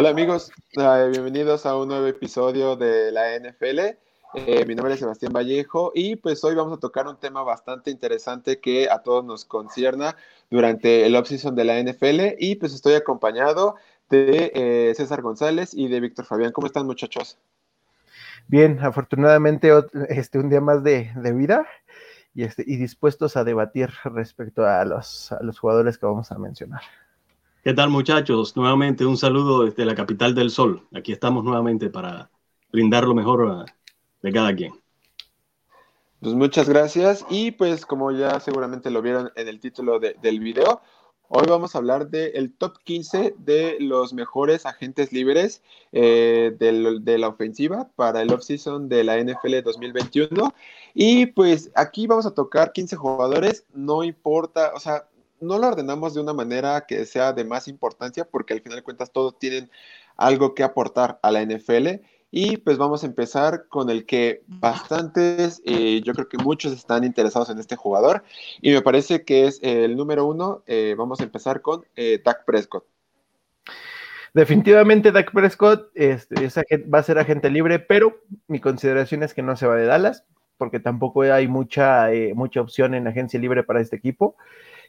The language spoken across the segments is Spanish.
Hola amigos, bienvenidos a un nuevo episodio de la NFL. Eh, mi nombre es Sebastián Vallejo y pues hoy vamos a tocar un tema bastante interesante que a todos nos concierna durante el off-season de la NFL y pues estoy acompañado de eh, César González y de Víctor Fabián. ¿Cómo están muchachos? Bien, afortunadamente este, un día más de, de vida y, este, y dispuestos a debatir respecto a los, a los jugadores que vamos a mencionar. ¿Qué tal muchachos? Nuevamente un saludo desde la capital del sol. Aquí estamos nuevamente para brindar lo mejor de cada quien. Pues muchas gracias y pues como ya seguramente lo vieron en el título de, del video, hoy vamos a hablar del top 15 de los mejores agentes libres eh, de, de, la ofensiva para el offseason de la NFL 2021 y pues aquí vamos a tocar 15 jugadores, no importa, o sea, no lo ordenamos de una manera que sea de más importancia, porque al final de cuentas todos tienen algo que aportar a la NFL. Y pues vamos a empezar con el que bastantes, eh, yo creo que muchos están interesados en este jugador. Y me parece que es el número uno. Eh, vamos a empezar con eh, Dak Prescott. Definitivamente Dak Prescott este, va a ser agente libre, pero mi consideración es que no se va de Dallas, porque tampoco hay mucha, mucha opción en agencia libre para este equipo.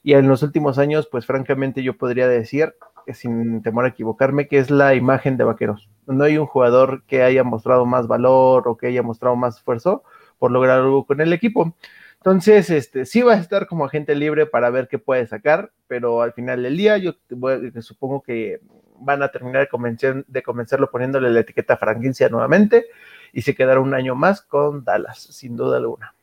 Y en los últimos años, pues francamente yo podría decir, sin temor a equivocarme, que es la imagen de Vaqueros. No hay un jugador que haya mostrado más valor o que haya mostrado más esfuerzo por lograr algo con el equipo. Entonces, este, sí va a estar como agente libre para ver qué puede sacar, pero al final del día yo supongo que van a terminar de, convencer, de poniéndole la etiqueta franquicia nuevamente y se quedará un año más con Dallas, sin duda alguna.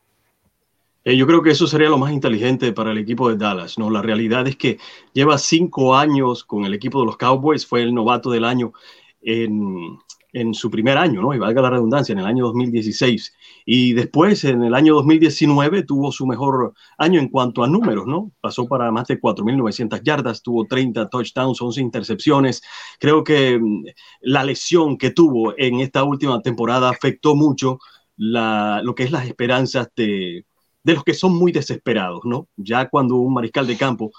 Eh, yo creo que eso sería lo más inteligente para el equipo de Dallas, ¿no? La realidad es que lleva cinco años con el equipo de los Cowboys, fue el novato del año en, en su primer año, ¿no? Y valga la redundancia, en el año 2016. Y después, en el año 2019, tuvo su mejor año en cuanto a números, ¿no? Pasó para más de 4.900 yardas, tuvo 30 touchdowns, 11 intercepciones. Creo que mm, la lesión que tuvo en esta última temporada afectó mucho la, lo que es las esperanzas de de los que son muy desesperados, ¿no? Ya cuando un mariscal de campo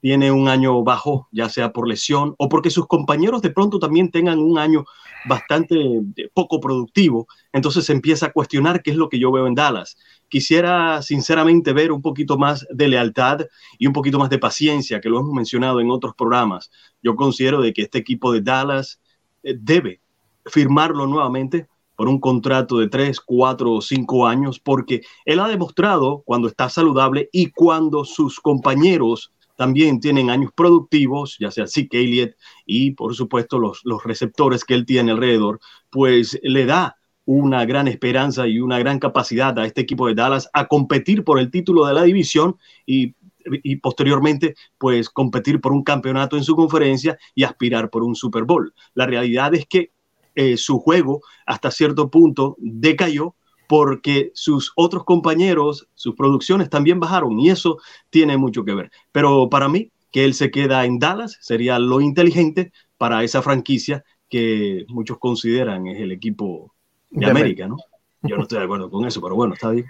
tiene un año bajo, ya sea por lesión o porque sus compañeros de pronto también tengan un año bastante eh, poco productivo, entonces se empieza a cuestionar qué es lo que yo veo en Dallas. Quisiera sinceramente ver un poquito más de lealtad y un poquito más de paciencia, que lo hemos mencionado en otros programas. Yo considero de que este equipo de Dallas eh, debe firmarlo nuevamente por un contrato de tres, cuatro o cinco años, porque él ha demostrado cuando está saludable y cuando sus compañeros también tienen años productivos, ya sea Zeke Elliott y por supuesto los, los receptores que él tiene alrededor, pues le da una gran esperanza y una gran capacidad a este equipo de Dallas a competir por el título de la división y, posteriormente pues competir por un campeonato en su conferencia y aspirar por un Super Bowl. La realidad es que eh, su juego hasta cierto punto decayó porque sus otros compañeros, sus producciones también bajaron y eso tiene mucho que ver. Pero para mí, que él se queda en Dallas sería lo inteligente para esa franquicia que muchos consideran es el equipo de, América, ¿no? Yo no estoy de acuerdo con eso, pero bueno, está bien.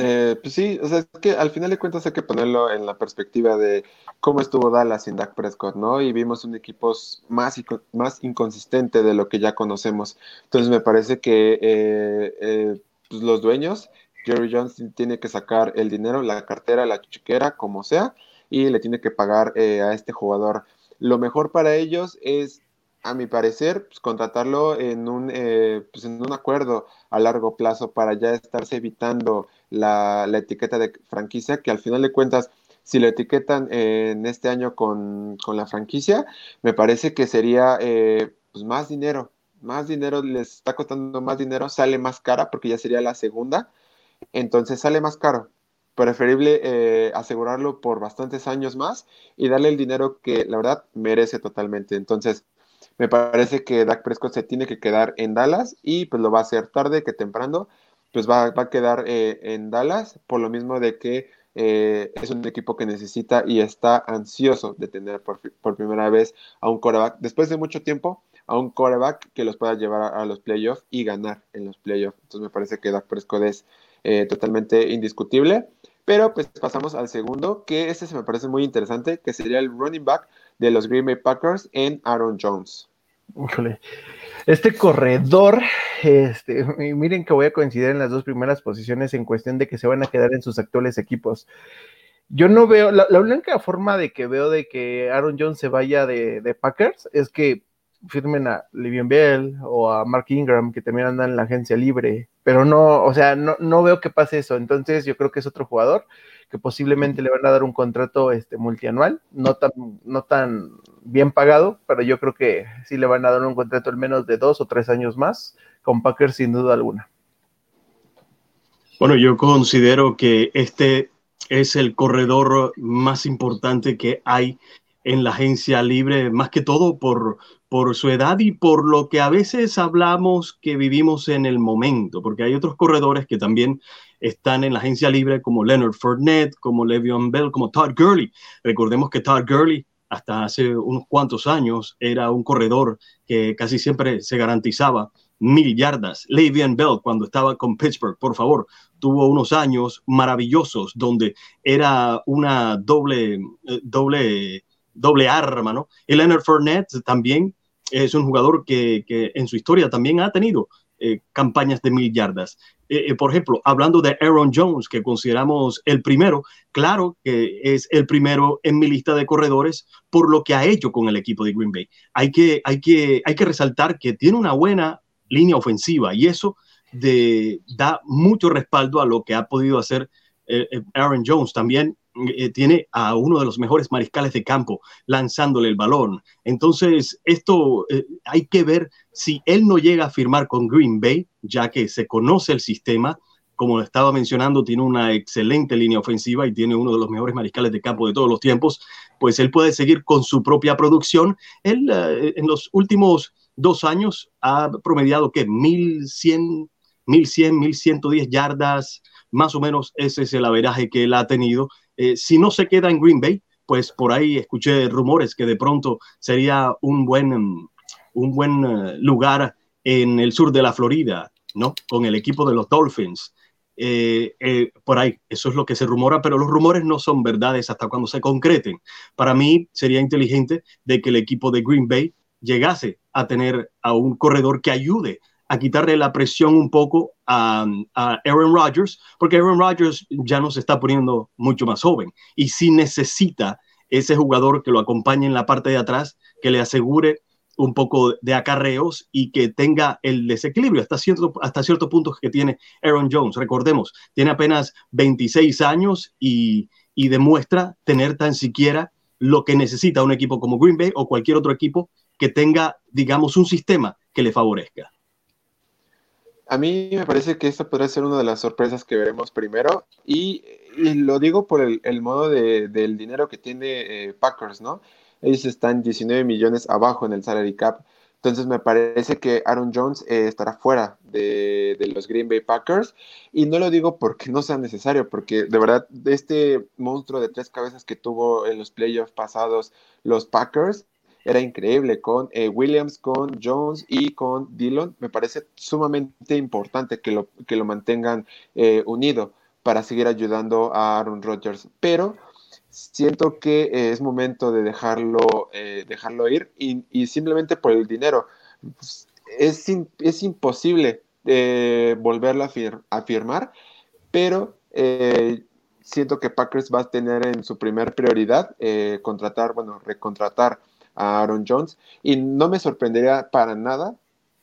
Eh, pues sí, o sea, es que al final de cuentas hay que ponerlo en la perspectiva de cómo estuvo Dallas sin Dak Prescott, ¿no? Y vimos un equipo más, más inconsistente de lo que ya conocemos. Entonces me parece que eh, eh, pues los dueños, Jerry Jones tiene que sacar el dinero, la cartera, la chiquera, como sea, y le tiene que pagar a este jugador. Lo mejor para ellos es a mi parecer, pues, contratarlo en un, eh, pues, en un acuerdo a largo plazo para ya estarse evitando la, etiqueta de franquicia, que al final de cuentas, si lo etiquetan en este año con, la franquicia, me parece que sería eh, pues más dinero, más dinero, les está costando más dinero, sale más cara porque ya sería la segunda, entonces sale más caro. Preferible eh, asegurarlo por bastantes años más y darle el dinero que la verdad merece totalmente. Entonces, me parece que Dak Prescott se tiene que quedar en Dallas y pues lo va a hacer tarde que temprano, pues va, a quedar eh, en Dallas por lo mismo de que eh, es un equipo que necesita y está ansioso de tener por, primera vez a un coreback, después de mucho tiempo, a un coreback que los pueda llevar a, los playoffs y ganar en los playoffs. Entonces me parece que Dak Prescott es eh, totalmente indiscutible. Pero pues pasamos al segundo, que este se me parece muy interesante, que sería el running back de los Green Bay Packers en Aaron Jones. Este corredor, este, miren que voy a coincidir en las dos primeras posiciones en cuestión de que se van a quedar en sus actuales equipos. Yo no veo, la, única forma de que veo de que Aaron Jones se vaya de, Packers es que firmen a Livian Bell o a Mark Ingram, que también andan en la agencia libre, pero no, o sea, no, no veo que pase eso. Entonces yo creo que es otro jugador que posiblemente le van a dar un contrato este, multianual, no tan, no tan bien pagado, pero yo creo que sí le van a dar un contrato al menos de dos o tres años más con Packers sin duda alguna. Bueno, yo considero que este es el corredor más importante que hay en la agencia libre, más que todo por, por su edad y por lo que a veces hablamos que vivimos en el momento, porque hay otros corredores que también están en la agencia libre como Leonard Fournette, como Le'Veon Bell, como Todd Gurley. Recordemos que Todd Gurley hasta hace unos cuantos años era un corredor que casi siempre se garantizaba mil yardas. Le'Veon Bell cuando estaba con Pittsburgh, por favor, tuvo unos años maravillosos donde era una doble, eh, doble, doble arma, ¿no? Y Leonard Fournette también es un jugador que, en su historia también ha tenido eh, campañas de mil yardas. Eh, eh, por ejemplo, hablando de Aaron Jones, que consideramos el primero, claro que es el primero en mi lista de corredores por lo que ha hecho con el equipo de Green Bay. Hay que, hay que, hay que resaltar que tiene una buena línea ofensiva y eso de, da mucho respaldo a lo que ha podido hacer Aaron Jones. También eh, tiene a uno de los mejores mariscales de campo lanzándole el balón. Entonces, esto eh, hay que ver si él no llega a firmar con Green Bay, ya que se conoce el sistema. Como estaba mencionando, tiene una excelente línea ofensiva y tiene uno de los mejores mariscales de campo de todos los tiempos, pues él puede seguir con su propia producción. Él eh, en los últimos dos años ha promediado que 1100, 1100, 1110 yardas, más o menos ese es el averaje que él ha tenido eh, si no se queda en Green Bay, pues por ahí escuché rumores que de pronto sería un buen, un buen eh, lugar en el sur de la Florida, ¿no? Con el equipo de los Dolphins. Eh, por ahí, eso es lo que se rumora, pero los rumores no son verdades hasta cuando se concreten. Para mí sería inteligente de que el equipo de Green Bay llegase a tener a un corredor que ayude a quitarle la presión un poco a, Aaron Rodgers, porque Aaron Rodgers ya no se está poniendo mucho más joven y sí necesita ese jugador que lo acompañe en la parte de atrás, que le asegure un poco de acarreos y que tenga el desequilibrio hasta cierto, hasta cierto punto que tiene Aaron Jones. Recordemos, tiene apenas 26 años y, y demuestra tener tan siquiera lo que necesita un equipo como Green Bay o cualquier otro equipo que tenga, digamos, un sistema que le favorezca. A mí me parece que esta podría ser una de las sorpresas que veremos primero. Y, lo digo por el, modo del dinero que tiene eh, Packers, ¿no? Ellos están 19 millones abajo en el salary cap, entonces me parece que Aaron Jones eh, estará fuera de, de, los Green Bay Packers. Y no lo digo porque no sea necesario, porque de verdad este monstruo de tres cabezas que tuvo en los playoffs pasados los Packers era increíble con eh, Williams, con Jones y con Dillon. Me parece sumamente importante que lo, que lo mantengan eh, unido para seguir ayudando a Aaron Rodgers. Pero siento que eh, es momento de dejarlo, dejarlo ir y, simplemente por el dinero. Pues, es, es imposible volverlo a, firmar, pero siento que Packers va a tener en su primer prioridad contratar, bueno, recontratar a Aaron Jones. Y no me sorprendería para nada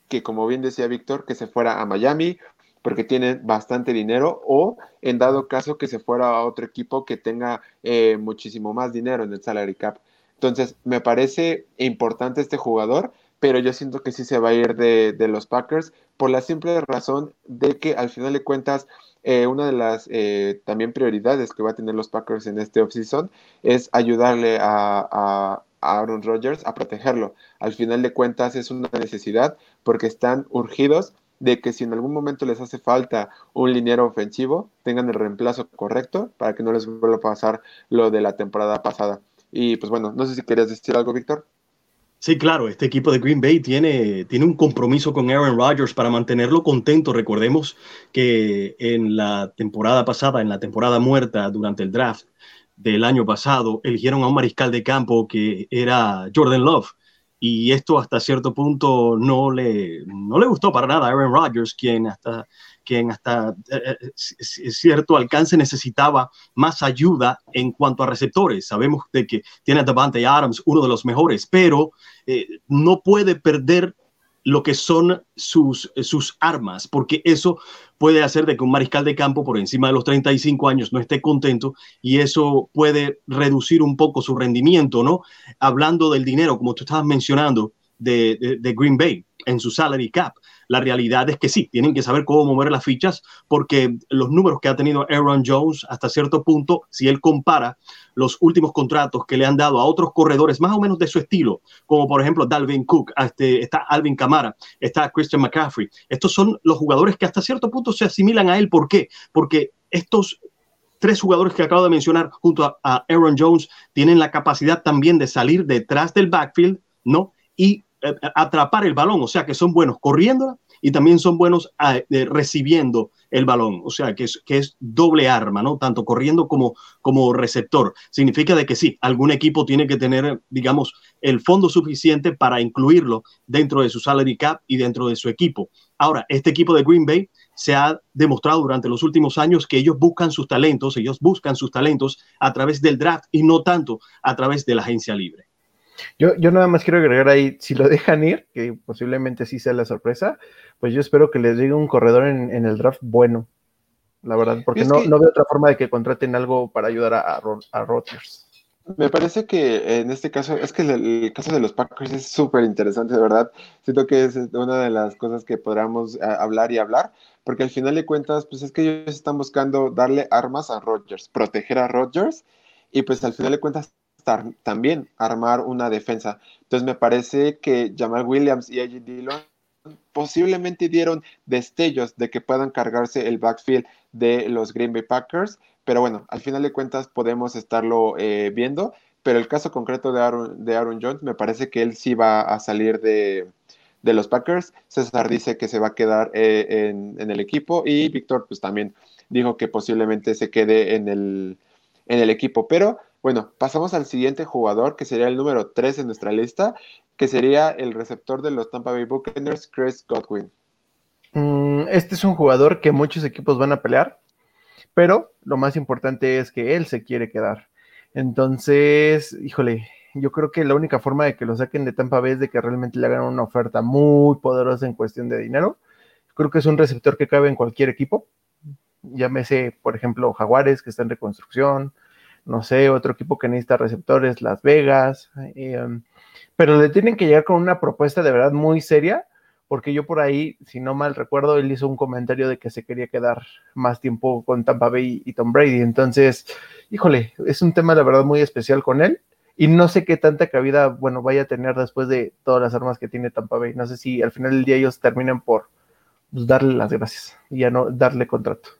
que, como bien decía Víctor, que se fuera a Miami porque tiene bastante dinero o en dado caso que se fuera a otro equipo que tenga eh, muchísimo más dinero en el salary cap. Entonces, me parece importante este jugador, pero yo siento que sí se va a ir de, los Packers por la simple razón de que al final de cuentas eh, una de las eh, también prioridades que va a tener los Packers en este offseason es ayudarle a Aaron Rodgers a protegerlo. Al final de cuentas es una necesidad porque están urgidos de que si en algún momento les hace falta un liniero ofensivo, tengan el reemplazo correcto para que no les vuelva a pasar lo de la temporada pasada. Y pues bueno, no sé si querías decir algo, Víctor. Sí, claro, este equipo de Green Bay tiene, tiene un compromiso con Aaron Rodgers para mantenerlo contento. Recordemos que en la temporada pasada, en la temporada muerta durante el draft, del año pasado, eligieron a un mariscal de campo que era Jordan Love. y esto hasta cierto punto no le, no le gustó para nada a Aaron Rodgers, quien hasta, quien hasta eh, eh, cierto alcance necesitaba más ayuda en cuanto a receptores. Sabemos de que tiene a Davante Adams, uno de los mejores, pero eh, no puede perder lo que son sus, sus armas, porque eso puede hacer de que un mariscal de campo por encima de los 35 años no esté contento y eso puede reducir un poco su rendimiento, ¿no? Hablando del dinero, como tú estabas mencionando, de, de Green Bay en su salary cap. La realidad es que sí, tienen que saber cómo mover las fichas porque los números que ha tenido Aaron Jones hasta cierto punto, si él compara los últimos contratos que le han dado a otros corredores más o menos de su estilo, como por ejemplo Dalvin Cook, este, está Alvin Kamara, está Christian McCaffrey. Estos son los jugadores que hasta cierto punto se asimilan a él. ¿Por qué? Porque estos tres jugadores que acabo de mencionar junto a, a Aaron Jones tienen la capacidad también de salir detrás del backfield, ¿no? Y atrapar el balón, o sea que son buenos corriendo y también son buenos ah, eh, recibiendo el balón, o sea que es, que es doble arma, ¿no? Tanto corriendo como, como receptor. Significa de que sí, algún equipo tiene que tener, digamos, el fondo suficiente para incluirlo dentro de su salary cap y dentro de su equipo. Ahora, este equipo de Green Bay se ha demostrado durante los últimos años que ellos buscan sus talentos, ellos buscan sus talentos a través del draft y no tanto a través de la agencia libre. Yo, yo nada más quiero agregar ahí, si lo dejan ir, que posiblemente sí sea la sorpresa, pues yo espero que les llegue un corredor en, el draft bueno, la verdad, porque no, no, veo otra forma de que contraten algo para ayudar a, a, Rodgers. Me parece que en este caso, es que el, caso de los Packers es súper interesante, de verdad. Siento que es una de las cosas que podamos eh, hablar y hablar, porque al final de cuentas, pues es que ellos están buscando darle armas a Rodgers, proteger a Rodgers, y pues al final de cuentas también armar una defensa. Entonces me parece que Jamal Williams y AJ Dillon posiblemente dieron destellos de que puedan cargarse el backfield de los Green Bay Packers, pero bueno, al final de cuentas podemos estarlo eh, viendo, pero el caso concreto de Aaron, de Aaron Jones me parece que él sí va a salir de, los Packers, César dice que se va a quedar eh, en, en, el equipo y Víctor pues también dijo que posiblemente se quede en el, en el equipo, pero bueno, pasamos al siguiente jugador, que sería el número 3 en nuestra lista, que sería el receptor de los Tampa Bay Buccaneers, Chris Godwin. Mm, este es un jugador que muchos equipos van a pelear, pero lo más importante es que él se quiere quedar. Entonces, híjole, yo creo que la única forma de que lo saquen de Tampa Bay es de que realmente le hagan una oferta muy poderosa en cuestión de dinero. Creo que es un receptor que cabe en cualquier equipo. Llámese, por ejemplo, Jaguares, que está en reconstrucción, no sé, otro equipo que necesita receptores, Las Vegas, em, pero le tienen que llegar con una propuesta de verdad muy seria, porque yo por ahí, si no mal recuerdo, él hizo un comentario de que se quería quedar más tiempo con Tampa Bay y Tom Brady, entonces, híjole, es un tema de verdad muy especial con él. Y no sé qué tanta cabida, bueno, vaya a tener después de todas las armas que tiene Tampa Bay. No sé si al final del día ellos terminen por pues, darle las gracias y ya no darle contrato.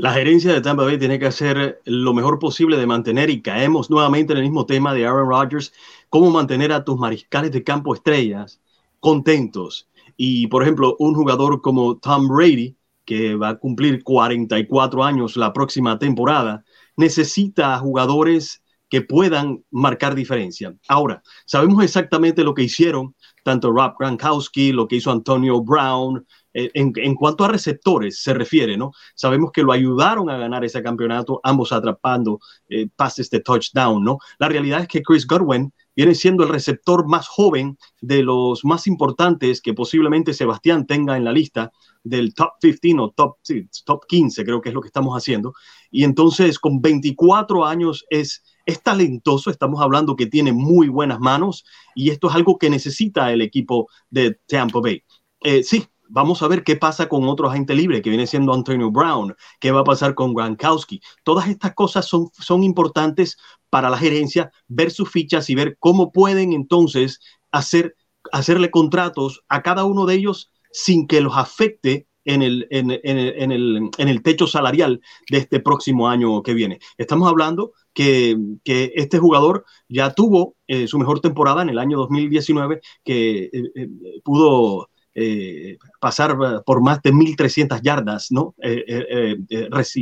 La gerencia de Tampa Bay tiene que hacer lo mejor posible de mantener, y caemos nuevamente en el mismo tema de Aaron Rodgers, cómo mantener a tus mariscales de campo estrellas contentos. Y, por ejemplo, un jugador como Tom Brady, que va a cumplir 44 años la próxima temporada, necesita jugadores que puedan marcar diferencia. Ahora, sabemos exactamente lo que hicieron tanto Rob Gronkowski, lo que hizo Antonio Brown, eh, en, cuanto a receptores se refiere, ¿no? Sabemos que lo ayudaron a ganar ese campeonato, ambos atrapando eh, pases de touchdown, ¿no? La realidad es que Chris Godwin viene siendo el receptor más joven de los más importantes que posiblemente Sebastián tenga en la lista del top 15 o top, top 15, creo que es lo que estamos haciendo. Y entonces con 24 años es, es talentoso, estamos hablando que tiene muy buenas manos y esto es algo que necesita el equipo de Tampa Bay. Eh, sí, Vamos a ver qué pasa con otro agente libre que viene siendo Antonio Brown, qué va a pasar con Gronkowski. Todas estas cosas son, son importantes para la gerencia, ver sus fichas y ver cómo pueden entonces hacer, hacerle contratos a cada uno de ellos sin que los afecte en el, en, el, en el, techo salarial de este próximo año que viene. Estamos hablando que, que este jugador ya tuvo eh, su mejor temporada en el año 2019, que eh, eh, pudo eh, pasar por más de 1.300 yardas, ¿no?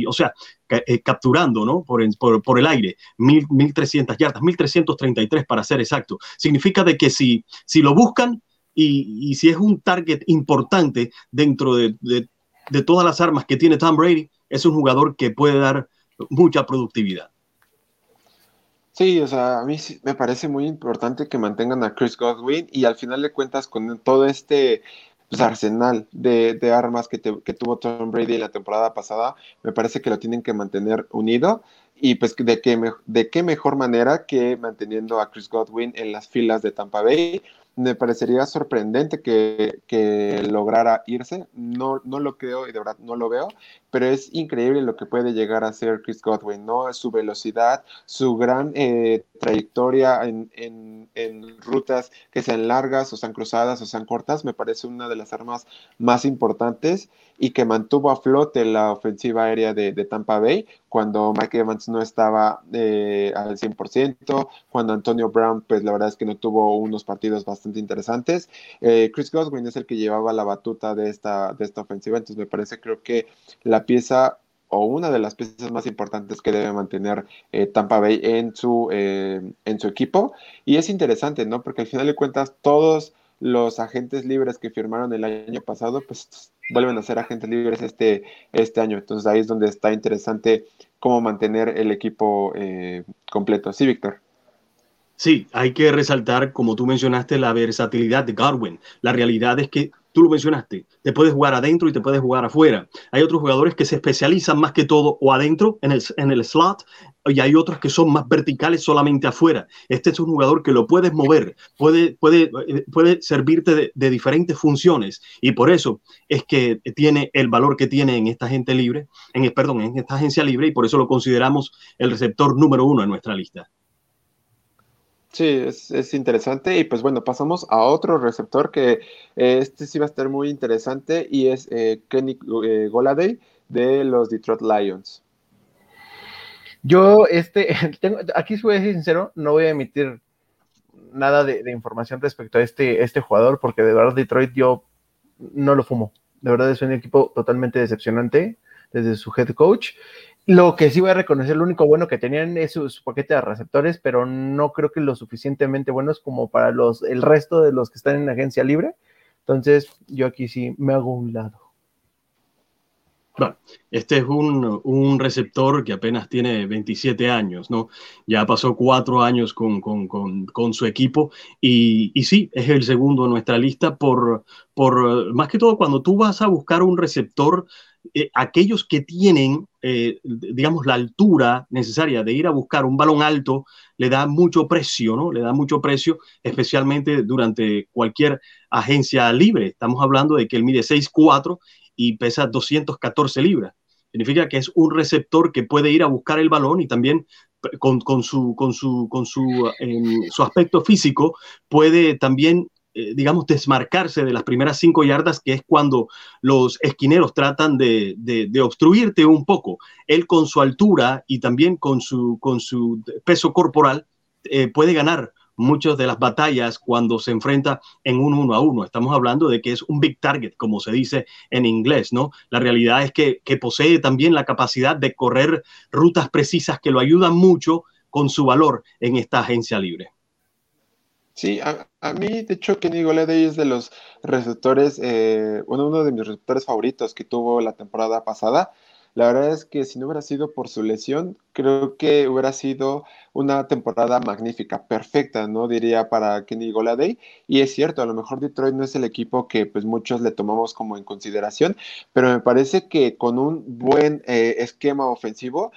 o sea, capturando, ¿no? Por, por, el aire, 1.300 yardas, 1.333 para ser exacto. Significa de que si, si lo buscan y, si es un target importante dentro de, de todas las armas que tiene Tom Brady, es un jugador que puede dar mucha productividad. Sí, o sea, a mí me parece muy importante que mantengan a Chris Godwin y al final de cuentas con todo este pues, arsenal de, armas que, tuvo Tom Brady la temporada pasada, me parece que lo tienen que mantener unido y pues de qué, de qué mejor manera que manteniendo a Chris Godwin en las filas de Tampa Bay me parecería sorprendente que, que, lograra irse. No, no lo creo y de verdad no lo veo, pero es increíble lo que puede llegar a ser Chris Godwin, ¿no? Su velocidad, su gran eh, trayectoria en, en, en, rutas que sean largas o sean cruzadas o sean cortas, me parece una de las armas más importantes y que mantuvo a flote la ofensiva aérea de, de Tampa Bay cuando Mike Evans no estaba eh, al 100%, cuando Antonio Brown, pues la verdad es que no tuvo unos partidos bastante interesantes. Eh, Chris Godwin es el que llevaba la batuta de esta, de esta ofensiva, entonces me parece creo que la pieza o una de las piezas más importantes que debe mantener eh, Tampa Bay en su, en su equipo. Y es interesante, ¿no? Porque al final de cuentas todos los agentes libres que firmaron el año pasado, pues vuelven a ser agentes libres este, este año. Entonces ahí es donde está interesante cómo mantener el equipo eh, completo. Sí, Víctor. Sí, hay que resaltar, como tú mencionaste, la versatilidad de Godwin. La realidad es que tú lo mencionaste, te puedes jugar adentro y te puedes jugar afuera. Hay otros jugadores que se especializan más que todo o adentro en el, en el slot y hay otros que son más verticales solamente afuera. Este es un jugador que lo puedes mover, puede, puede, puede servirte de, diferentes funciones y por eso es que tiene el valor que tiene en esta gente libre, en, perdón, en esta agencia libre y por eso lo consideramos el receptor número uno en nuestra lista. Sí, es, interesante. Y pues bueno, pasamos a otro receptor que eh, este sí va a estar muy interesante y es eh, Kenny eh, Goladay de los Detroit Lions. Yo, este, tengo, aquí voy a ser sincero, no voy a emitir nada de, información respecto a este, este jugador, porque de verdad Detroit yo no lo fumo. De verdad es un equipo totalmente decepcionante desde su head coach. Lo que sí voy a reconocer, lo único bueno que tenían es su, paquete de receptores, pero no creo que lo suficientemente buenos como para los, el resto de los que están en agencia libre. Entonces, yo aquí sí me hago un lado. Bueno, este es un, receptor que apenas tiene 27 años, ¿no? Ya pasó cuatro años con, su equipo y, y, sí, es el segundo en nuestra lista por, por, más que todo, cuando tú vas a buscar un receptor eh, aquellos que tienen, eh, digamos, la altura necesaria de ir a buscar un balón alto, le da mucho precio, ¿no? Le da mucho precio, especialmente durante cualquier agencia libre. Estamos hablando de que él mide 6'4 y pesa 214 libras. Significa que es un receptor que puede ir a buscar el balón y también con, su, con, su, con su, em, su aspecto físico puede también eh, digamos, desmarcarse de las primeras cinco yardas, que es cuando los esquineros tratan de, de, obstruirte un poco. Él con su altura y también con su, con su peso corporal eh, puede ganar muchas de las batallas cuando se enfrenta en un uno a uno. Estamos hablando de que es un big target, como se dice en inglés, ¿no? La realidad es que, que posee también la capacidad de correr rutas precisas que lo ayudan mucho con su valor en esta agencia libre. Sí, a, mí, de hecho, Kenny Golladay es de los receptores, eh, uno de mis receptores favoritos que tuvo la temporada pasada. La verdad es que si no hubiera sido por su lesión, creo que hubiera sido una temporada magnífica, perfecta, ¿no? Diría para Kenny Goladay. Y es cierto, a lo mejor Detroit no es el equipo que pues muchos le tomamos como en consideración, pero me parece que con un buen eh, esquema ofensivo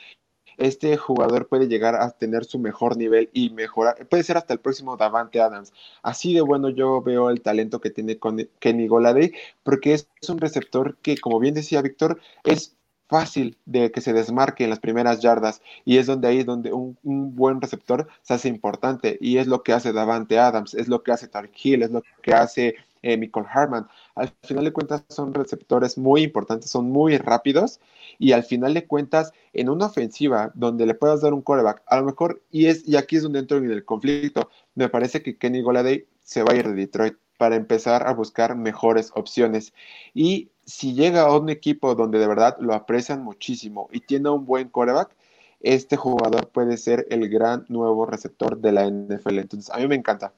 este jugador puede llegar a tener su mejor nivel y mejorar, puede ser hasta el próximo Davante Adams. Así de bueno yo veo el talento que tiene Kenny Goladay, porque es un receptor que, como bien decía Víctor, es fácil de que se desmarque en las primeras yardas y es donde ahí donde un, buen receptor se hace importante y es lo que hace Davante Adams, es lo que hace Tark Hill, es lo que hace eh, Michael Harman. Al final de cuentas son receptores muy importantes, son muy rápidos y al final de cuentas en una ofensiva donde le puedas dar un quarterback, a lo mejor, y, es, y aquí es donde entro en el conflicto, me parece que Kenny Goladay se va a ir de Detroit para empezar a buscar mejores opciones. Y si llega a un equipo donde de verdad lo aprecian muchísimo y tiene un buen coreback, este jugador puede ser el gran nuevo receptor de la NFL. Entonces, a mí me encanta.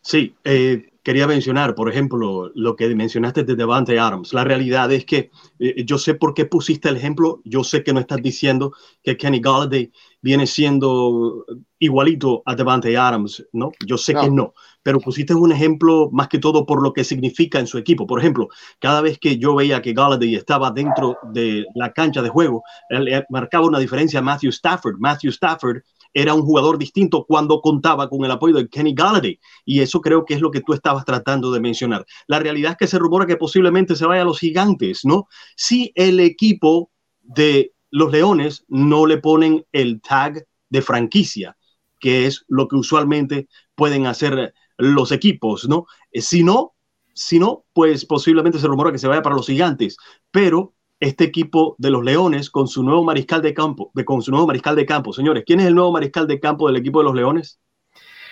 Sí, eh, quería mencionar, por ejemplo, lo que mencionaste de Devante Adams. La realidad es que eh, yo sé por qué pusiste el ejemplo. Yo sé que no estás diciendo que Kenny Galladay viene siendo igualito a Devante Adams, ¿no? Yo sé que no, pero pusiste un ejemplo más que todo por lo que significa en su equipo. Por ejemplo, cada vez que yo veía que Galladay estaba dentro de la cancha de juego, él, marcaba una diferencia a Matthew Stafford. Matthew Stafford era un jugador distinto cuando contaba con el apoyo de Kenny Galladay. Y eso creo que es lo que tú estabas tratando de mencionar. La realidad es que se rumora que posiblemente se vaya a los gigantes, ¿no? Si el equipo de los Leones no le ponen el tag de franquicia, que es lo que usualmente pueden hacer los equipos, ¿no? Eh, si no, si no, pues posiblemente se rumora que se vaya para los gigantes, pero este equipo de los Leones con su nuevo mariscal de campo, de, con su nuevo mariscal de campo. Señores, ¿quién es el nuevo mariscal de campo del equipo de los Leones?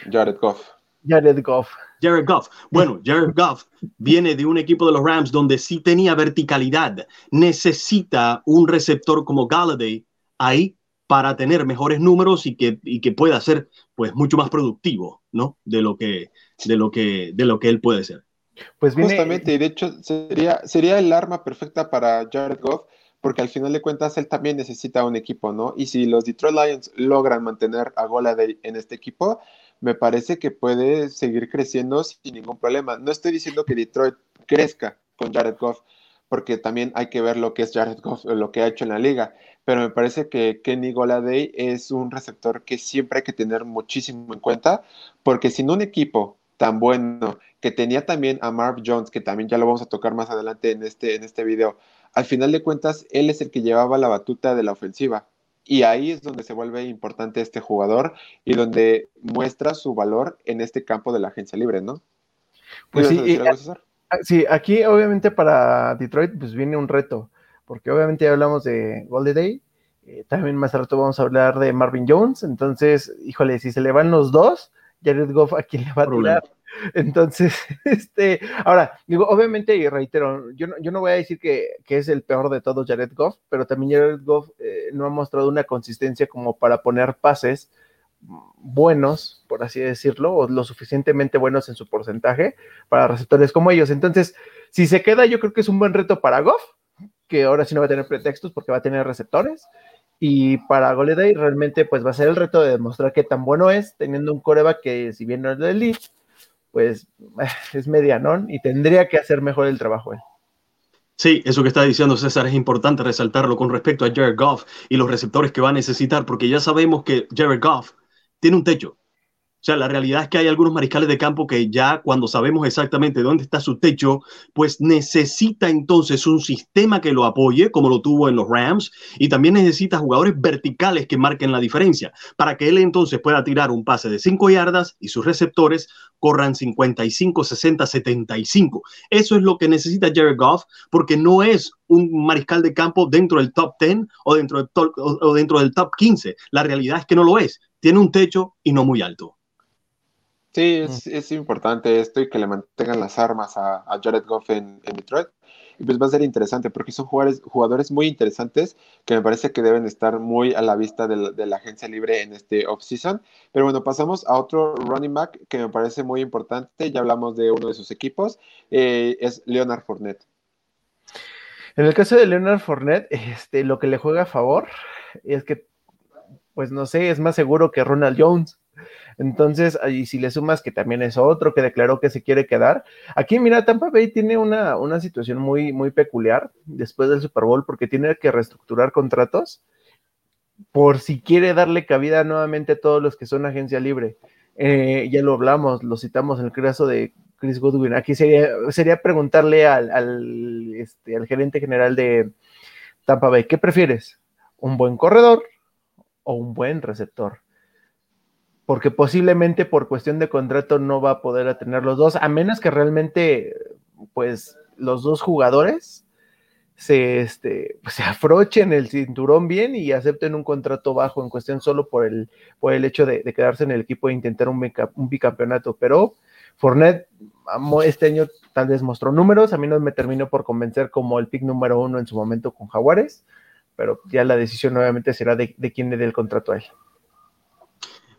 Jared Goff. Jared Goff. Jared Goff. Bueno, Jared Goff viene de un equipo de los Rams donde sí tenía verticalidad. Necesita un receptor como Galladay ahí para tener mejores números y que, y que pueda ser pues mucho más productivo, ¿no? De lo que, de lo que, de lo que él puede ser. Pues Justamente, y de hecho sería, sería el arma perfecta para Jared Goff, porque al final de cuentas él también necesita un equipo, ¿no? Y si los Detroit Lions logran mantener a Goladay en este equipo, me parece que puede seguir creciendo sin ningún problema. No estoy diciendo que Detroit crezca con Jared Goff, porque también hay que ver lo que es Jared Goff, lo que ha hecho en la liga, pero me parece que Kenny Goladay es un receptor que siempre hay que tener muchísimo en cuenta, porque sin un equipo tan bueno, que tenía también a Marv Jones, que también ya lo vamos a tocar más adelante en este, en este video, al final de cuentas, él es el que llevaba la batuta de la ofensiva. Y ahí es donde se vuelve importante este jugador y donde muestra su valor en este campo de la agencia libre, ¿no? Pues sí, sí, aquí obviamente para Detroit pues viene un reto, porque obviamente ya hablamos de Golden Day, eh, también más rato vamos a hablar de Marvin Jones, entonces, híjole, si se le van los dos, Jared Goff a quién le va a tirar. Entonces, este, ahora, digo, obviamente, y reitero, yo no, yo no voy a decir que, es el peor de todos Jared Goff, pero también Jared Goff eh, no ha mostrado una consistencia como para poner pases buenos, por así decirlo, o lo suficientemente buenos en su porcentaje para receptores como ellos. Entonces, si se queda, yo creo que es un buen reto para Goff, que ahora sí no va a tener pretextos porque va a tener receptores. Y para Goleday realmente pues va a ser el reto de demostrar qué tan bueno es, teniendo un coreback que si bien no es de elite, pues es medianón y tendría que hacer mejor el trabajo él. Sí, eso que está diciendo César es importante resaltarlo con respecto a Jared Goff y los receptores que va a necesitar, porque ya sabemos que Jared Goff tiene un techo. O sea, la realidad es que hay algunos mariscales de campo que ya cuando sabemos exactamente dónde está su techo, pues necesita entonces un sistema que lo apoye, como lo tuvo en los Rams, y también necesita jugadores verticales que marquen la diferencia, para que él entonces pueda tirar un pase de 5 yardas y sus receptores corran 55, 60, 75. Eso es lo que necesita Jared Goff, porque no es un mariscal de campo dentro del top 10 o dentro del top, o dentro del top 15. La realidad es que no lo es. Tiene un techo y no muy alto. Sí, es, importante esto y que le mantengan las armas a, Jared Goff en, Detroit. Y pues va a ser interesante porque son jugadores, jugadores muy interesantes que me parece que deben estar muy a la vista de la, agencia libre en este offseason. Pero bueno, pasamos a otro running back que me parece muy importante. Ya hablamos de uno de sus equipos, eh, es Leonard Fournette. En el caso de Leonard Fournette, este, lo que le juega a favor es que, pues no sé, es más seguro que Ronald Jones. Entonces, y si le sumas que también es otro que declaró que se quiere quedar, aquí mira, Tampa Bay tiene una, una situación muy, muy peculiar después del Super Bowl porque tiene que reestructurar contratos por si quiere darle cabida nuevamente a todos los que son agencia libre. Eh, ya lo hablamos, lo citamos en el caso de Chris Goodwin. Aquí sería, sería preguntarle al, al, este, al gerente general de Tampa Bay, ¿qué prefieres? ¿Un buen corredor o un buen receptor? Porque posiblemente por cuestión de contrato no va a poder tener los dos, a menos que realmente, pues, los dos jugadores se, este, pues, se afrochen el cinturón bien y acepten un contrato bajo en cuestión solo por el, por el hecho de, quedarse en el equipo e intentar un, bicampeonato. Pero Fournette este año tal vez mostró números, a mí no me terminó por convencer como el pick número uno en su momento con Jaguares, pero ya la decisión nuevamente será de, quién le dé el contrato a él.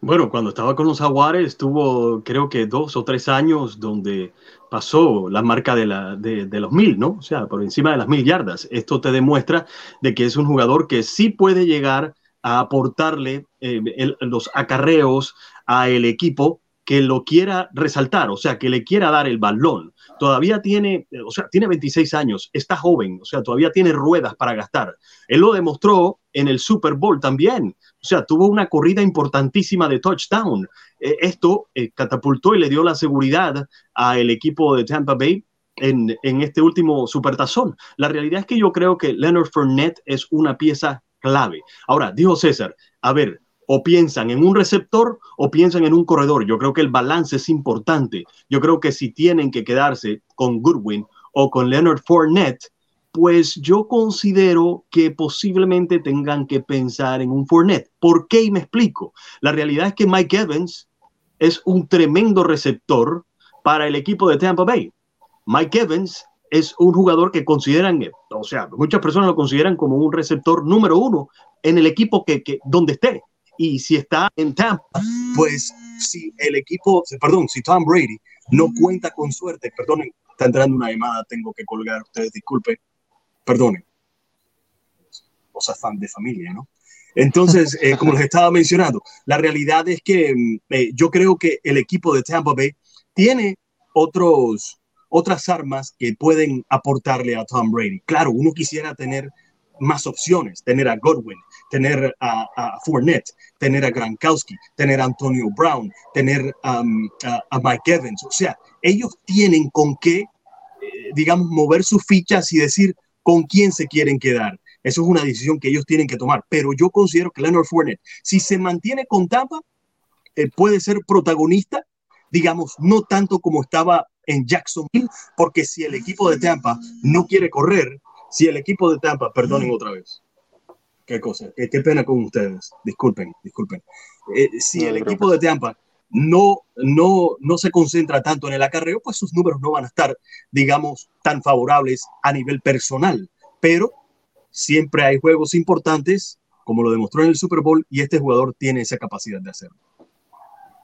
Bueno, cuando estaba con los Jaguares estuvo creo que dos o tres años donde pasó la marca de, la, de, los mil, ¿no? O sea, por encima de las mil yardas. Esto te demuestra de que es un jugador que sí puede llegar a aportarle eh, los acarreos a el equipo que lo quiera resaltar, o sea, que le quiera dar el balón. Todavía tiene, o sea, tiene 26 años, está joven, o sea, todavía tiene ruedas para gastar. Él lo demostró en el Super Bowl también, o sea, tuvo una corrida importantísima de touchdown. Eh, esto eh, catapultó y le dio la seguridad al equipo de Tampa Bay en, en, este último supertazón. La realidad es que yo creo que Leonard Fournette es una pieza clave. Ahora, dijo César, a ver, o piensan en un receptor o piensan en un corredor. Yo creo que el balance es importante. Yo creo que si tienen que quedarse con Goodwin o con Leonard Fournette, pues yo considero que posiblemente tengan que pensar en un Fournette. ¿Por qué? Y me explico. La realidad es que Mike Evans es un tremendo receptor para el equipo de Tampa Bay. Mike Evans es un jugador que consideran, o sea, muchas personas lo consideran como un receptor número uno en el equipo que, que donde esté. Y si está en Tampa, pues si el equipo, perdón, si Tom Brady no cuenta con suerte, perdonen, está entrando una llamada, tengo que colgar, ustedes disculpen, perdonen. Cosas fan de familia, ¿no? Entonces, eh, como les estaba mencionando, la realidad es que mm, eh, yo creo que el equipo de Tampa Bay tiene otros, otras armas que pueden aportarle a Tom Brady. Claro, uno quisiera tener más opciones, tener a Godwin, tener a, a Fournette, tener a Gronkowski, tener a Antonio Brown, tener um, a, Mike Evans. O sea, ellos tienen con qué, eh, digamos, mover sus fichas y decir con quién se quieren quedar. Eso es una decisión que ellos tienen que tomar. Pero yo considero que Leonard Fournette, si se mantiene con Tampa, eh, puede ser protagonista, digamos, no tanto como estaba en Jacksonville, porque si el equipo de Tampa no quiere correr, si el equipo de Tampa, perdonen mm. otra vez, qué cosa, qué, pena con ustedes, disculpen, disculpen. Eh, si el equipo de Tampa no, no, no se concentra tanto en el acarreo, pues sus números no van a estar, digamos, tan favorables a nivel personal. Pero siempre hay juegos importantes, como lo demostró en el Super Bowl, y este jugador tiene esa capacidad de hacerlo.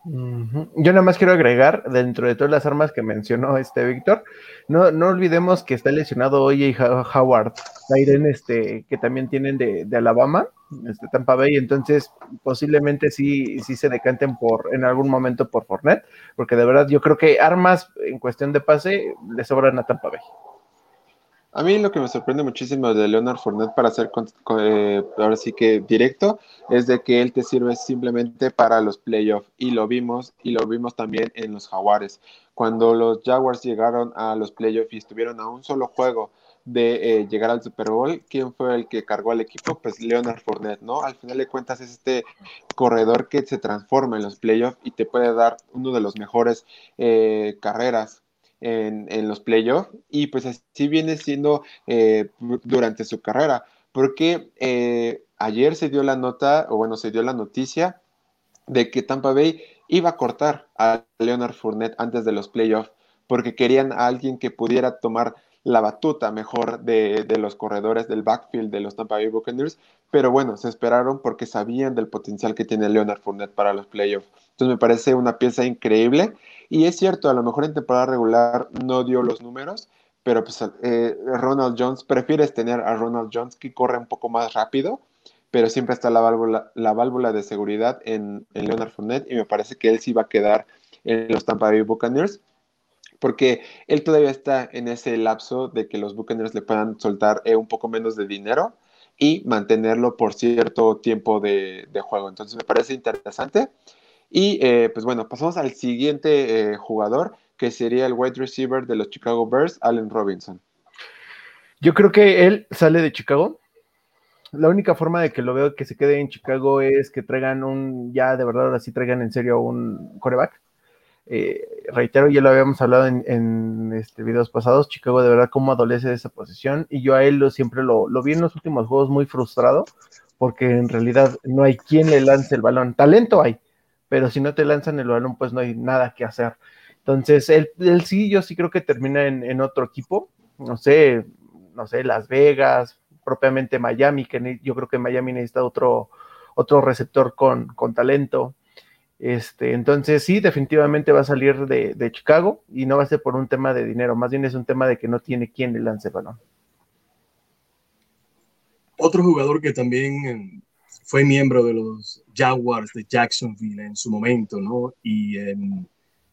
Yo nada más quiero agregar, dentro de todas las armas que mencionó este Víctor, no, no olvidemos que está lesionado hoy Howard, Tyren, este, que también tienen de, Alabama, este Tampa Bay, entonces posiblemente sí, sí se decanten por en algún momento por Fornet, porque de verdad yo creo que armas en cuestión de pase le sobran a Tampa Bay. A mí lo que me sorprende muchísimo de Leonard Fournette para ser, eh, ahora sí que directo, es de que él te sirve simplemente para los playoffs. Y lo vimos, y lo vimos también en los Jaguares. Cuando los Jaguars llegaron a los playoffs y estuvieron a un solo juego de eh, llegar al Super Bowl, ¿quién fue el que cargó al equipo? Pues Leonard Fournette, ¿no? Al final de cuentas es este corredor que se transforma en los playoffs y te puede dar uno de los mejores eh, carreras en, los playoffs y pues así viene siendo eh, durante su carrera, porque eh, ayer se dio la nota, o bueno, se dio la noticia de que Tampa Bay iba a cortar a Leonard Fournette antes de los playoffs, porque querían a alguien que pudiera tomar la batuta mejor de, de, los corredores del backfield de los Tampa Bay Buccaneers, pero bueno, se esperaron porque sabían del potencial que tiene Leonard Fournette para los playoffs. Entonces me parece una pieza increíble y es cierto, a lo mejor en temporada regular no dio los números, pero pues eh, Ronald Jones, prefieres tener a Ronald Jones que corre un poco más rápido, pero siempre está la válvula, la válvula de seguridad en, Leonard Fournette y me parece que él sí va a quedar en los Tampa Bay Buccaneers porque él todavía está en ese lapso de que los Buccaneers le puedan soltar eh, un poco menos de dinero y mantenerlo por cierto tiempo de juego. Entonces me parece interesante. Y eh, pues bueno, pasamos al siguiente eh, jugador, que sería el wide receiver de los Chicago Bears, Allen Robinson. Yo creo que él sale de Chicago. La única forma de que lo veo que se quede en Chicago es que traigan un, ya de verdad ahora sí traigan en serio un coreback. Eh, reitero, ya lo habíamos hablado en, este, videos pasados, Chicago de verdad cómo adolece de esa posición y yo a él lo, siempre lo, lo vi en los últimos juegos muy frustrado porque en realidad no hay quien le lance el balón. Talento hay, pero si no te lanzan el balón, pues no hay nada que hacer. Entonces, él, sí, yo sí creo que termina en, otro equipo, no sé, no sé, Las Vegas, propiamente Miami, que yo creo que Miami necesita otro, otro receptor con, con talento. Este, entonces sí, definitivamente va a salir de, de, Chicago y no va a ser por un tema de dinero, más bien es un tema de que no tiene quien le lance el balón. Otro jugador que también fue miembro de los Jaguars de Jacksonville en su momento, ¿no? Y en,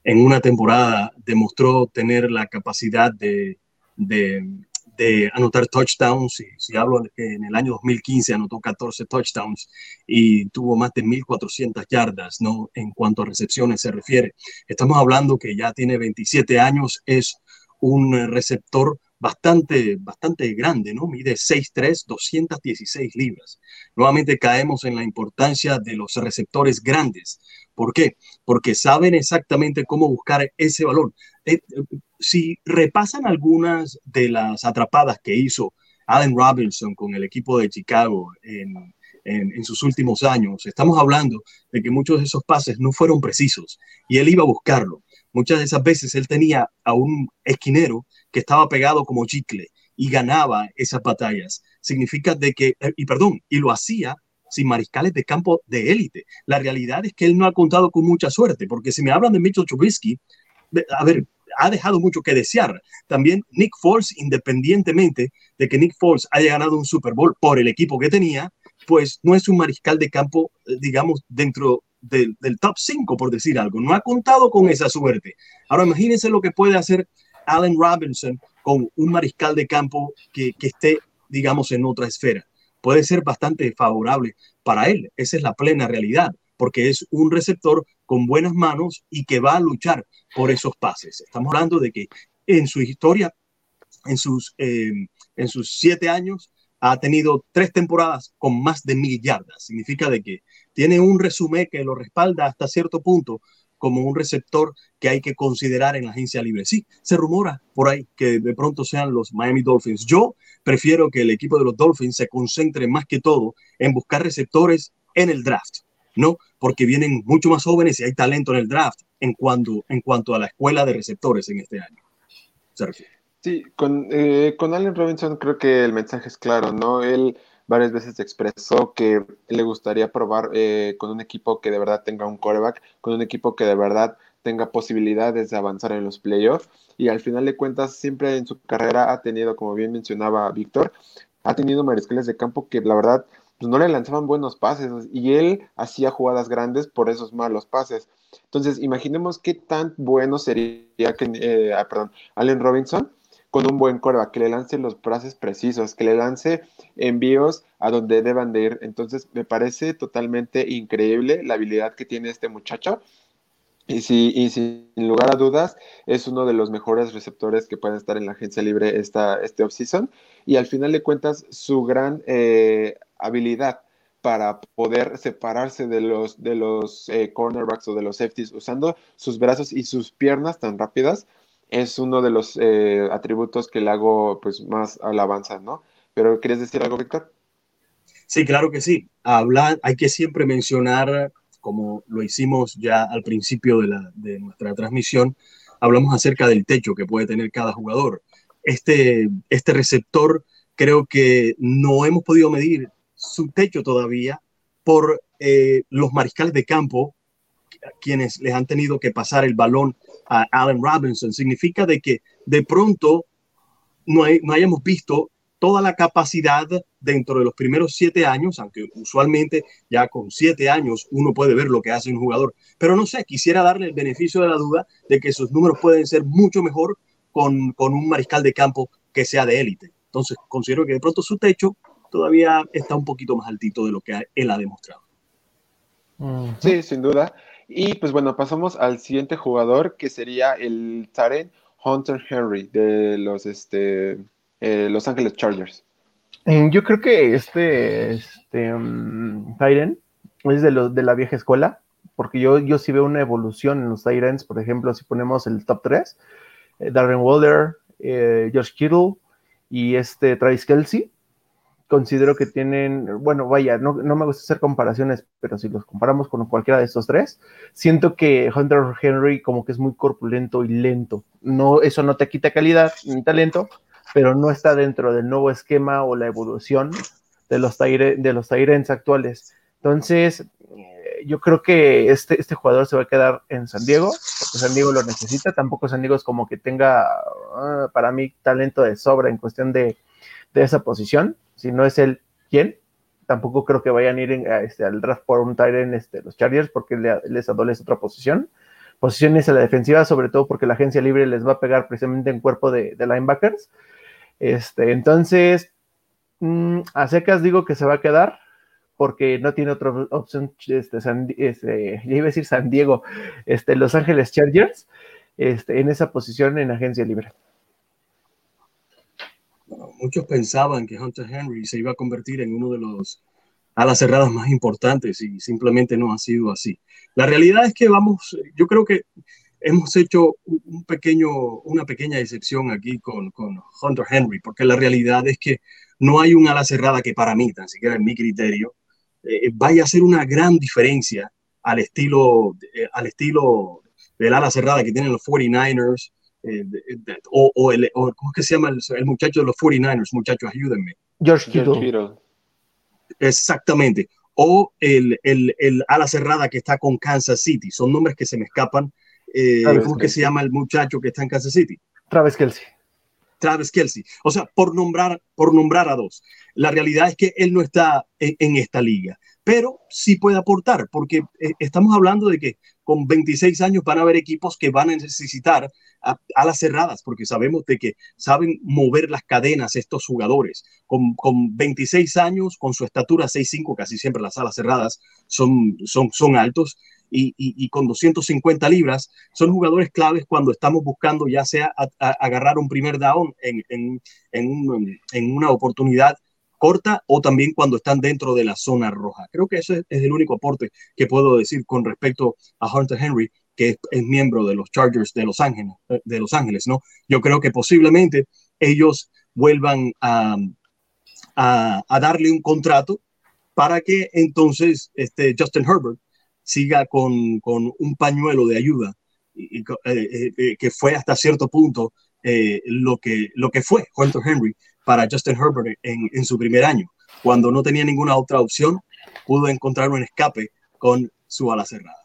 una temporada demostró tener la capacidad de, anotar touchdowns. Si, si hablo que en el año 2015 anotó 14 touchdowns y tuvo más de 1.400 yardas, ¿no? En cuanto a recepciones se refiere. Estamos hablando que ya tiene 27 años, es un receptor bastante, bastante grande, ¿no? Mide 6'3, 216 libras. Nuevamente caemos en la importancia de los receptores grandes. ¿Por qué? Porque saben exactamente cómo buscar ese valor. Eh, si repasan algunas de las atrapadas que hizo Allen Robinson con el equipo de Chicago en, en, sus últimos años, estamos hablando de que muchos de esos pases no fueron precisos y él iba a buscarlo. Muchas de esas veces él tenía a un esquinero que estaba pegado como chicle y ganaba esas batallas. Significa de que, eh, y perdón, y lo hacía sin mariscales de campo de élite. La realidad es que él no ha contado con mucha suerte, porque si me hablan de Mitchell Trubisky, a ver, ha dejado mucho que desear. También Nick Foles, independientemente de que Nick Foles haya ganado un Super Bowl por el equipo que tenía, pues no es un mariscal de campo, eh, digamos, dentro del, top 5, por decir algo. No ha contado con esa suerte. Ahora imagínense lo que puede hacer Allen Robinson con un mariscal de campo que, esté, digamos, en otra esfera. Puede ser bastante favorable para él. Esa es la plena realidad, porque es un receptor con buenas manos y que va a luchar por esos pases. Estamos hablando de que en su historia, en sus, eh, en sus siete años, ha tenido tres temporadas con más de mil yardas. Significa de que tiene un resumen que lo respalda hasta cierto punto como un receptor que hay que considerar en la agencia libre. Sí, se rumora por ahí que de pronto sean los Miami Dolphins. Yo prefiero que el equipo de los Dolphins se concentre más que todo en buscar receptores en el draft, ¿no? Porque vienen mucho más jóvenes y hay talento en el draft en cuanto, en cuanto a la escuela de receptores en este año. Se refiere. Sí, con, eh, con Allen Robinson creo que el mensaje es claro, ¿no? Él varias veces expresó que le gustaría probar eh, con un equipo que de verdad tenga un quarterback, con un equipo que de verdad tenga posibilidades de avanzar en los playoffs. Y al final de cuentas, siempre en su carrera ha tenido, como bien mencionaba Víctor, ha tenido mariscales de campo que la verdad pues no le lanzaban buenos pases y él hacía jugadas grandes por esos malos pases. Entonces, imaginemos qué tan bueno sería que, eh, ah, perdón, Allen Robinson con un buen coreback, que le lance los pases precisos, que le lance envíos a donde deban de ir. Entonces, me parece totalmente increíble la habilidad que tiene este muchacho. Y, si, y sin lugar a dudas, es uno de los mejores receptores que pueden estar en la agencia libre esta, este offseason. Y al final de cuentas, su gran eh, habilidad para poder separarse de los, de los eh, cornerbacks o de los safeties usando sus brazos y sus piernas tan rápidas, es uno de los eh, atributos que le hago pues más alabanza, ¿no? Pero ¿quieres decir algo, Víctor? Sí, claro que sí. Hablar, hay que siempre mencionar, como lo hicimos ya al principio de, la, de nuestra transmisión, hablamos acerca del techo que puede tener cada jugador. Este, este receptor creo que no hemos podido medir su techo todavía por eh, los mariscales de campo, quienes les han tenido que pasar el balón a Allen Robinson. Significa de que de pronto no, no hayamos visto toda la capacidad dentro de los primeros siete años, aunque usualmente ya con siete años uno puede ver lo que hace un jugador. Pero no sé, quisiera darle el beneficio de la duda de que sus números pueden ser mucho mejor con, con un mariscal de campo que sea de élite. Entonces, considero que de pronto su techo todavía está un poquito más altito de lo que él ha demostrado. Sí, sin duda. Y pues bueno, pasamos al siguiente jugador que sería el Taren Hunter Henry de los este, eh, Los Ángeles Chargers. Mm, yo creo que este, este um, es de, los de la vieja escuela, porque yo, yo sí veo una evolución en los Tyrants, por ejemplo, si ponemos el top 3, eh, Darren Waller, eh, Josh Kittle y este Travis Kelsey, considero que tienen, bueno, vaya, no, no, me gusta hacer comparaciones, pero si los comparamos con cualquiera de estos tres, siento que Hunter Henry como que es muy corpulento y lento. No, eso no te quita calidad ni talento, pero no está dentro del nuevo esquema o la evolución de los, de los Tyrants actuales. Entonces, eh, yo creo que este, este jugador se va a quedar en San Diego, porque San Diego lo necesita. Tampoco San Diego es como que tenga, ah, para mí, talento de sobra en cuestión de, de esa posición si no es el quién, tampoco creo que vayan a ir este, al draft por un Tyrant este, los Chargers porque les adolece otra posición. Posiciones a la defensiva, sobre todo porque la agencia libre les va a pegar precisamente en cuerpo de, linebackers. Este, entonces, mm, a secas digo que se va a quedar porque no tiene otra opción, este, este, iba a decir San Diego, Los Ángeles Chargers, en esa posición en agencia libre muchos pensaban que Hunter Henry se iba a convertir en uno de los alas cerradas más importantes y simplemente no ha sido así. La realidad es que vamos, yo creo que hemos hecho un pequeño, una pequeña excepción aquí con, Hunter Henry, porque la realidad es que no hay un ala cerrada que para mí, tan siquiera en mi criterio, eh, vaya a hacer una gran diferencia al estilo, eh, al estilo del ala cerrada que tienen los 49ers, eh, o, el, ¿cómo es que se llama el, muchacho de los 49ers? Muchachos, ayúdenme. George Kittle. Exactamente. O el, el, el, ala cerrada que está con Kansas City. Son nombres que se me escapan. Eh, ¿Cómo es que se llama el muchacho que está en Kansas City? Travis Kelsey. Travis Kelsey. O sea, por nombrar, por nombrar a dos. La realidad es que él no está en, esta liga, pero sí puede aportar, porque eh, estamos hablando de que con 26 años van a haber equipos que van a necesitar a, las cerradas, porque sabemos de que saben mover las cadenas estos jugadores. Con, con 26 años, con su estatura 6'5, casi siempre las alas cerradas son, son, son altos, y, y, con 250 libras, son jugadores claves cuando estamos buscando ya sea agarrar un primer down en, en, en, una oportunidad corta o también cuando están dentro de la zona roja. Creo que ese es el único aporte que puedo decir con respecto a Hunter Henry que es, miembro de los Chargers de Los Ángeles, eh, de Los Ángeles, ¿no? Yo creo que posiblemente ellos vuelvan a, a, darle un contrato para que entonces este Justin Herbert siga con, con un pañuelo de ayuda y, eh, eh, que fue hasta cierto punto lo, que, lo que fue Hunter Henry para Justin Herbert en, en su primer año. Cuando no tenía ninguna otra opción, pudo encontrar un escape con su ala cerrada.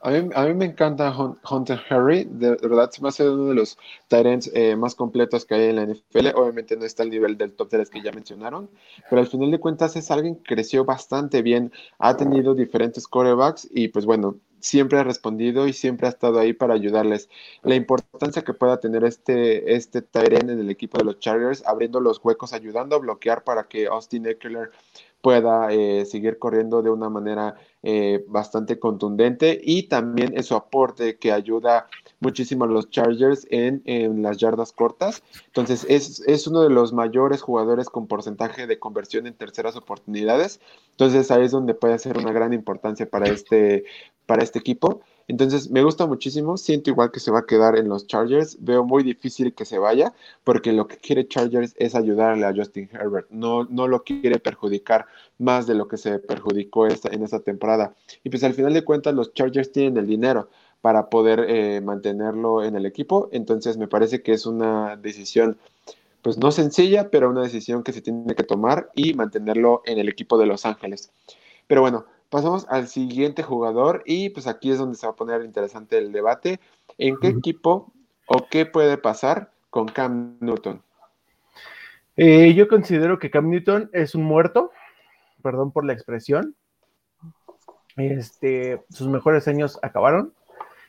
A mí, a mí, me encanta Hunter Harry, de, verdad se me hace uno de los Tyrants eh, más completos que hay en la NFL. Obviamente no está al nivel del top 3 que ya mencionaron, pero al final de cuentas es alguien que creció bastante bien, ha tenido diferentes corebacks y pues bueno, siempre ha respondido y siempre ha estado ahí para ayudarles. La importancia que pueda tener este, este Tyrant en el equipo de los Chargers, abriendo los huecos, ayudando a bloquear para que Austin Eckler pueda eh, seguir corriendo de una manera eh, bastante contundente y también eso aporte que ayuda muchísimo a los Chargers en, las yardas cortas. Entonces es, es, uno de los mayores jugadores con porcentaje de conversión en terceras oportunidades. Entonces ahí es donde puede ser una gran importancia para este, para este equipo. Entonces, me gusta muchísimo. Siento igual que se va a quedar en los Chargers. Veo muy difícil que se vaya, porque lo que quiere Chargers es ayudarle a Justin Herbert. No, no lo quiere perjudicar más de lo que se perjudicó en esta temporada. Y pues al final de cuentas, los Chargers tienen el dinero para poder eh, mantenerlo en el equipo. Entonces, me parece que es una decisión pues no sencilla, pero una decisión que se tiene que tomar y mantenerlo en el equipo de Los Ángeles. Pero bueno, Pasamos al siguiente jugador y pues aquí es donde se va a poner interesante el debate. ¿En qué equipo o qué puede pasar con Cam Newton? Eh, yo considero que Cam Newton es un muerto, perdón por la expresión. Este, sus mejores años acabaron.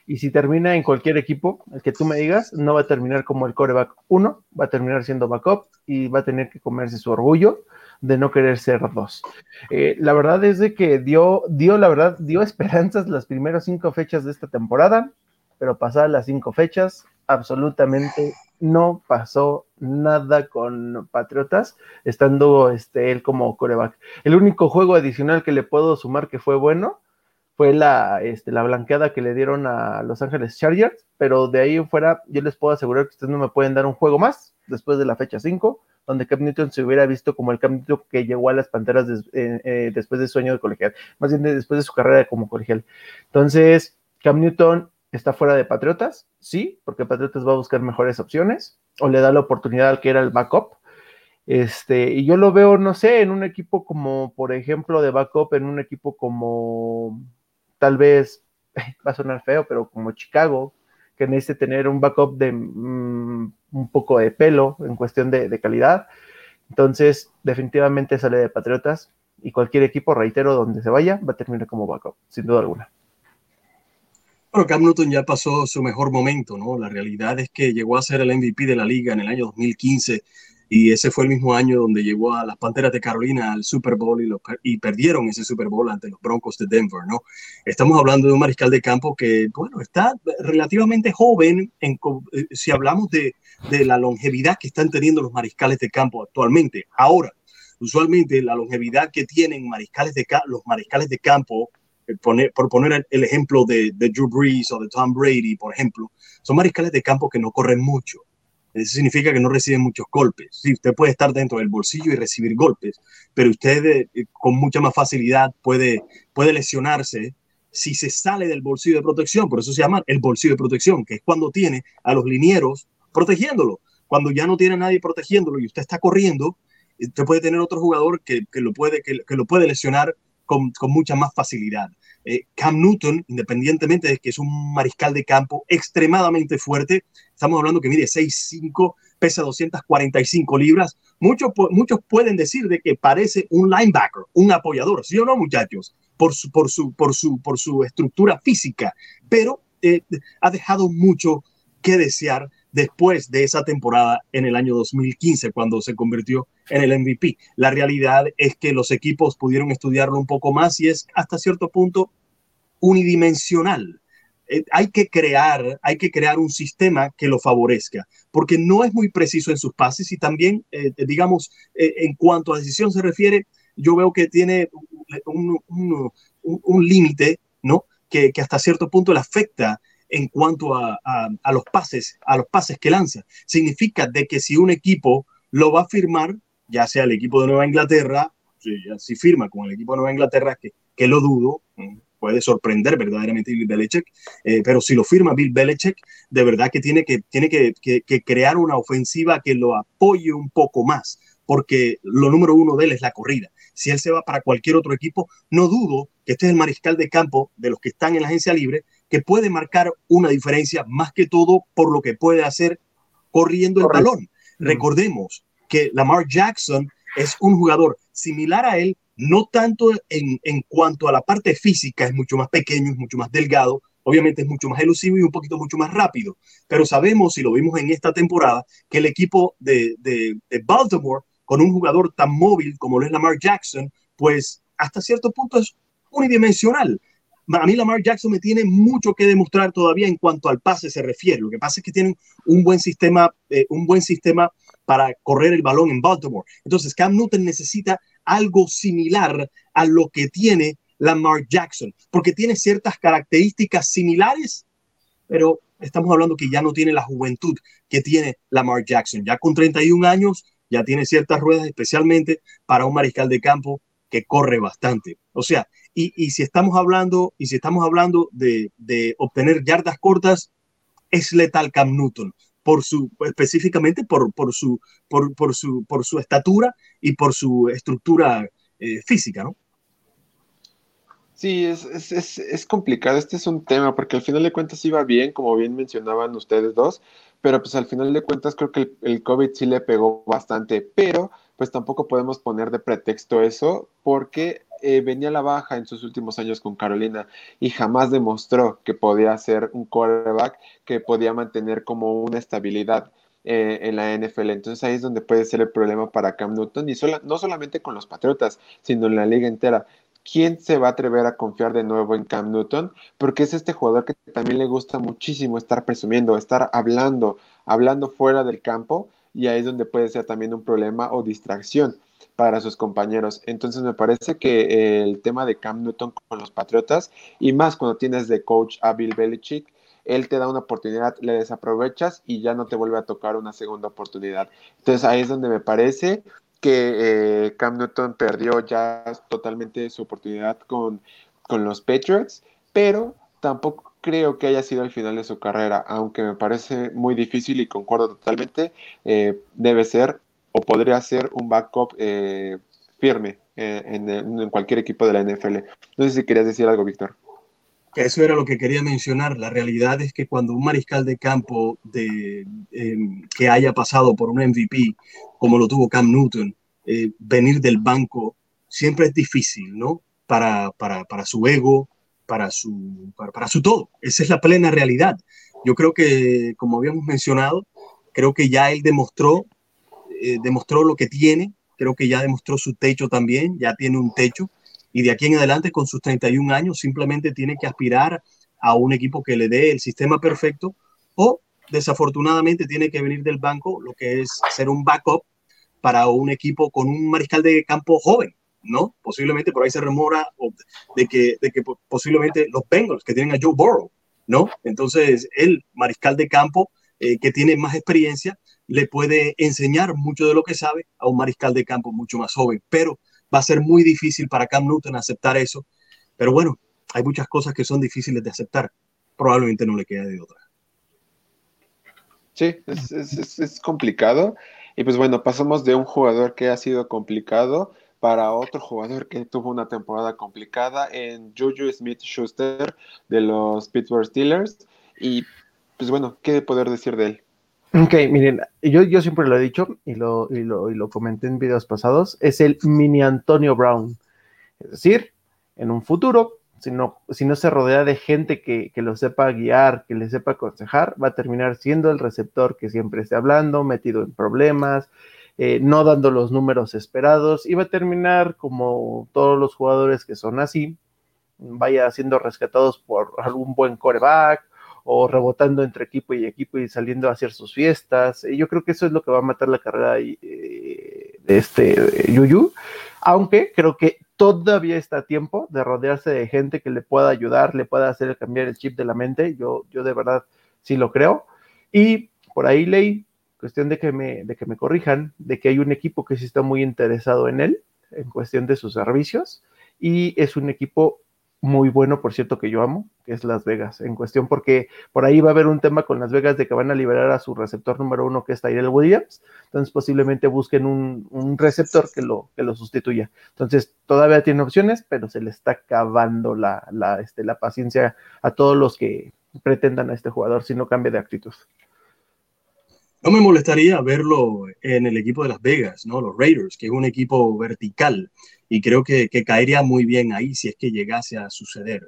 Y si termina en cualquier equipo, el que tú me digas, no va a terminar como el coreback 1, va a terminar siendo backup y va a tener que comerse su orgullo de no querer ser dos. Eh, la verdad es de que dio, dio, la verdad, dio esperanzas las primeras cinco fechas de esta temporada, pero pasadas las cinco fechas, absolutamente no pasó nada con Patriotas, estando este, él como coreback. El único juego adicional que le puedo sumar que fue bueno fue la, este, la blanqueada que le dieron a Los Ángeles Chargers, pero de ahí en fuera yo les puedo asegurar que ustedes no me pueden dar un juego más después de la fecha 5, donde Cam Newton se hubiera visto como el Cam Newton que llegó a las Panteras eh, eh, después de su año de colegial, más bien después de su carrera como colegial. Entonces, Cam Newton está fuera de Patriotas, sí, porque Patriotas va a buscar mejores opciones, o le da la oportunidad al que era el backup. Este, y yo lo veo, no sé, en un equipo como, por ejemplo, de backup, en un equipo como, tal vez, va a sonar feo, pero como Chicago, que necesite tener un backup de mm, un poco de pelo en cuestión de, de, calidad. Entonces, definitivamente sale de Patriotas y cualquier equipo, reitero, donde se vaya, va a terminar como backup, sin duda alguna. Bueno, Cam Newton ya pasó su mejor momento, ¿no? La realidad es que llegó a ser el MVP de la liga en el año 2015 y ese fue el mismo año donde llevó a las Panteras de Carolina al Super Bowl y, perdieron ese Super Bowl ante los Broncos de Denver, ¿no? Estamos hablando de un mariscal de campo que, bueno, está relativamente joven en, eh, si hablamos de, de la longevidad que están teniendo los mariscales de campo actualmente. Ahora, usualmente la longevidad que tienen mariscales de, los mariscales de campo eh, por poner el ejemplo de, de, Drew Brees o de Tom Brady, por ejemplo, son mariscales de campo que no corren mucho. Eso significa que no reciben muchos golpes. Sí, usted puede estar dentro del bolsillo y recibir golpes, pero usted eh, con mucha más facilidad puede, puede lesionarse si se sale del bolsillo de protección. Por eso se llama el bolsillo de protección, que es cuando tiene a los linieros protegiéndolo. Cuando ya no tiene a nadie protegiéndolo y usted está corriendo, usted puede tener otro jugador que, que lo, puede, que, lo puede lesionar con, mucha más facilidad. Eh, Cam Newton, independientemente de que es un mariscal de campo extremadamente fuerte, estamos hablando que mide 6'5, pesa 245 libras. Muchos, muchos pueden decir de que parece un linebacker, un apoyador, ¿sí o no, muchachos? Por su, por su, por su, por su estructura física, pero eh, ha dejado mucho que desear después de esa temporada en el año 2015, cuando se convirtió en el MVP. La realidad es que los equipos pudieron estudiarlo un poco más y es hasta cierto punto unidimensional. Eh, hay que crear, hay que crear un sistema que lo favorezca, porque no es muy preciso en sus pases y también, eh, digamos, eh, en cuanto a decisión se refiere, yo veo que tiene un, límite, ¿no? Que, hasta cierto punto le afecta en cuanto a, a, los pases, a los pases que lanza. Significa de que si un equipo lo va a firmar, ya sea el equipo de Nueva Inglaterra, si, firma con el equipo de Nueva Inglaterra, que, que lo dudo, puede sorprender verdaderamente Bill Belichick, eh, pero si lo firma Bill Belichick, de verdad que tiene, que, tiene que, que, crear una ofensiva que lo apoye un poco más, porque lo número uno de él es la corrida. Si él se va para cualquier otro equipo, no dudo que este es el mariscal de campo de los que están en la agencia libre, que puede marcar una diferencia más que todo por lo que puede hacer corriendo Correcto. el balón. Mm. Recordemos que Lamar Jackson es un jugador similar a él, no tanto en, en, cuanto a la parte física, es mucho más pequeño, es mucho más delgado, obviamente es mucho más elusivo y un poquito mucho más rápido, pero sabemos, y lo vimos en esta temporada, que el equipo de, de, de Baltimore, con un jugador tan móvil como lo es Lamar Jackson, pues hasta cierto punto es unidimensional a mí Lamar Jackson me tiene mucho que demostrar todavía en cuanto al pase se refiere. Lo que pasa es que tienen un buen sistema, eh, un buen sistema para correr el balón en Baltimore. Entonces Cam Newton necesita algo similar a lo que tiene Lamar Jackson, porque tiene ciertas características similares, pero estamos hablando que ya no tiene la juventud que tiene Lamar Jackson. Ya con 31 años, ya tiene ciertas ruedas, especialmente para un mariscal de campo que corre bastante. O sea, y, y si estamos hablando, y si estamos hablando de, de, obtener yardas cortas, es letal Cam Newton, por su, específicamente por, por, su, por, por, su, por su estatura y por su estructura eh, física, ¿no? Sí, es, es, es, es, complicado. Este es un tema porque al final de cuentas iba bien, como bien mencionaban ustedes dos, pero pues al final de cuentas creo que el, el COVID sí le pegó bastante, pero pues tampoco podemos poner de pretexto eso porque eh, venía a la baja en sus últimos años con Carolina y jamás demostró que podía ser un quarterback que podía mantener como una estabilidad eh, en la NFL. Entonces ahí es donde puede ser el problema para Cam Newton y no solamente con los Patriotas, sino en la liga entera. ¿Quién se va a atrever a confiar de nuevo en Cam Newton? Porque es este jugador que también le gusta muchísimo estar presumiendo, estar hablando, hablando fuera del campo y ahí es donde puede ser también un problema o distracción. Para sus compañeros. Entonces me parece que el tema de Cam Newton con los Patriotas, y más cuando tienes de coach a Bill Belichick, él te da una oportunidad, le desaprovechas y ya no te vuelve a tocar una segunda oportunidad. Entonces ahí es donde me parece que eh, Cam Newton perdió ya totalmente su oportunidad con, con los Patriots, pero tampoco creo que haya sido el final de su carrera, aunque me parece muy difícil y concuerdo totalmente, eh, debe ser o podría ser un backup eh, firme en, en, cualquier equipo de la NFL. No sé si querías decir algo, Víctor. Eso era lo que quería mencionar. La realidad es que cuando un mariscal de campo de, em, que haya pasado por un MVP, como lo tuvo Cam Newton, eh, venir del banco siempre es difícil, ¿no? Para, para, para su ego, para su, para, su todo. Esa es la plena realidad. Yo creo que, como habíamos mencionado, creo que ya él demostró, eh, demostró lo que tiene, creo que ya demostró su techo también, ya tiene un techo y de aquí en adelante con sus 31 años simplemente tiene que aspirar a un equipo que le dé el sistema perfecto o desafortunadamente tiene que venir del banco, lo que es ser un backup para un equipo con un mariscal de campo joven, ¿no? Posiblemente por ahí se remora de que, de que posiblemente los Bengals que tienen a Joe Burrow, ¿no? Entonces el mariscal de campo eh, que tiene más experiencia le puede enseñar mucho de lo que sabe a un mariscal de campo mucho más joven, pero va a ser muy difícil para Cam Newton aceptar eso. Pero bueno, hay muchas cosas que son difíciles de aceptar. Probablemente no le queda de otra. Sí, es, complicado. Y pues bueno, pasamos de un jugador que ha sido complicado para otro jugador que tuvo una temporada complicada en Juju Smith Schuster de los Pittsburgh Steelers. Y pues bueno, ¿qué poder decir de él? Ok, miren, yo, yo siempre lo he dicho y lo, y, lo, y lo comenté en videos pasados, es el mini Antonio Brown. Es decir, en un futuro, si no, si no se rodea de gente que, que, lo sepa guiar, que le sepa aconsejar, va a terminar siendo el receptor que siempre esté hablando, metido en problemas, eh, no dando los números esperados, y va a terminar como todos los jugadores que son así, vaya siendo rescatados por algún buen coreback o rebotando entre equipo y equipo y saliendo a hacer sus fiestas. Yo creo que eso es lo que va a matar la carrera eh, de este Yuyu, aunque creo que todavía está a tiempo de rodearse de gente que le pueda ayudar, le pueda hacer cambiar el chip de la mente. Yo, yo de verdad sí lo creo. Y por ahí leí, cuestión de que, me, de que me corrijan, de que hay un equipo que sí está muy interesado en él, en cuestión de sus servicios, y es un equipo muy bueno, por cierto, que yo amo, que es Las Vegas, en cuestión, porque por ahí va a haber un tema con Las Vegas de que van a liberar a su receptor número uno, que es Tyrell Williams, entonces posiblemente busquen un, receptor que lo, que lo sustituya. Entonces, todavía tiene opciones, pero se le está acabando la, la, este, la paciencia a todos los que pretendan a este jugador si no cambia de actitud. No me molestaría verlo en el equipo de Las Vegas, ¿no? Los Raiders, que es un equipo vertical y creo que, caería muy bien ahí si es que llegase a suceder.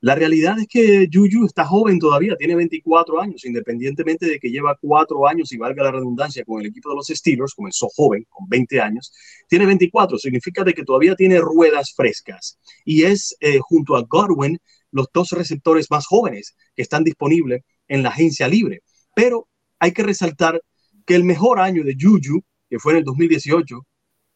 La realidad es que Juju está joven todavía, tiene 24 años, independientemente de que lleva cuatro años y valga la redundancia con el equipo de los Steelers, comenzó joven, con 20 años, tiene 24, significa de que todavía tiene ruedas frescas y es eh, junto a Godwin los dos receptores más jóvenes que están disponibles en la agencia libre. Pero hay que resaltar que el mejor año de Juju, que fue en el 2018,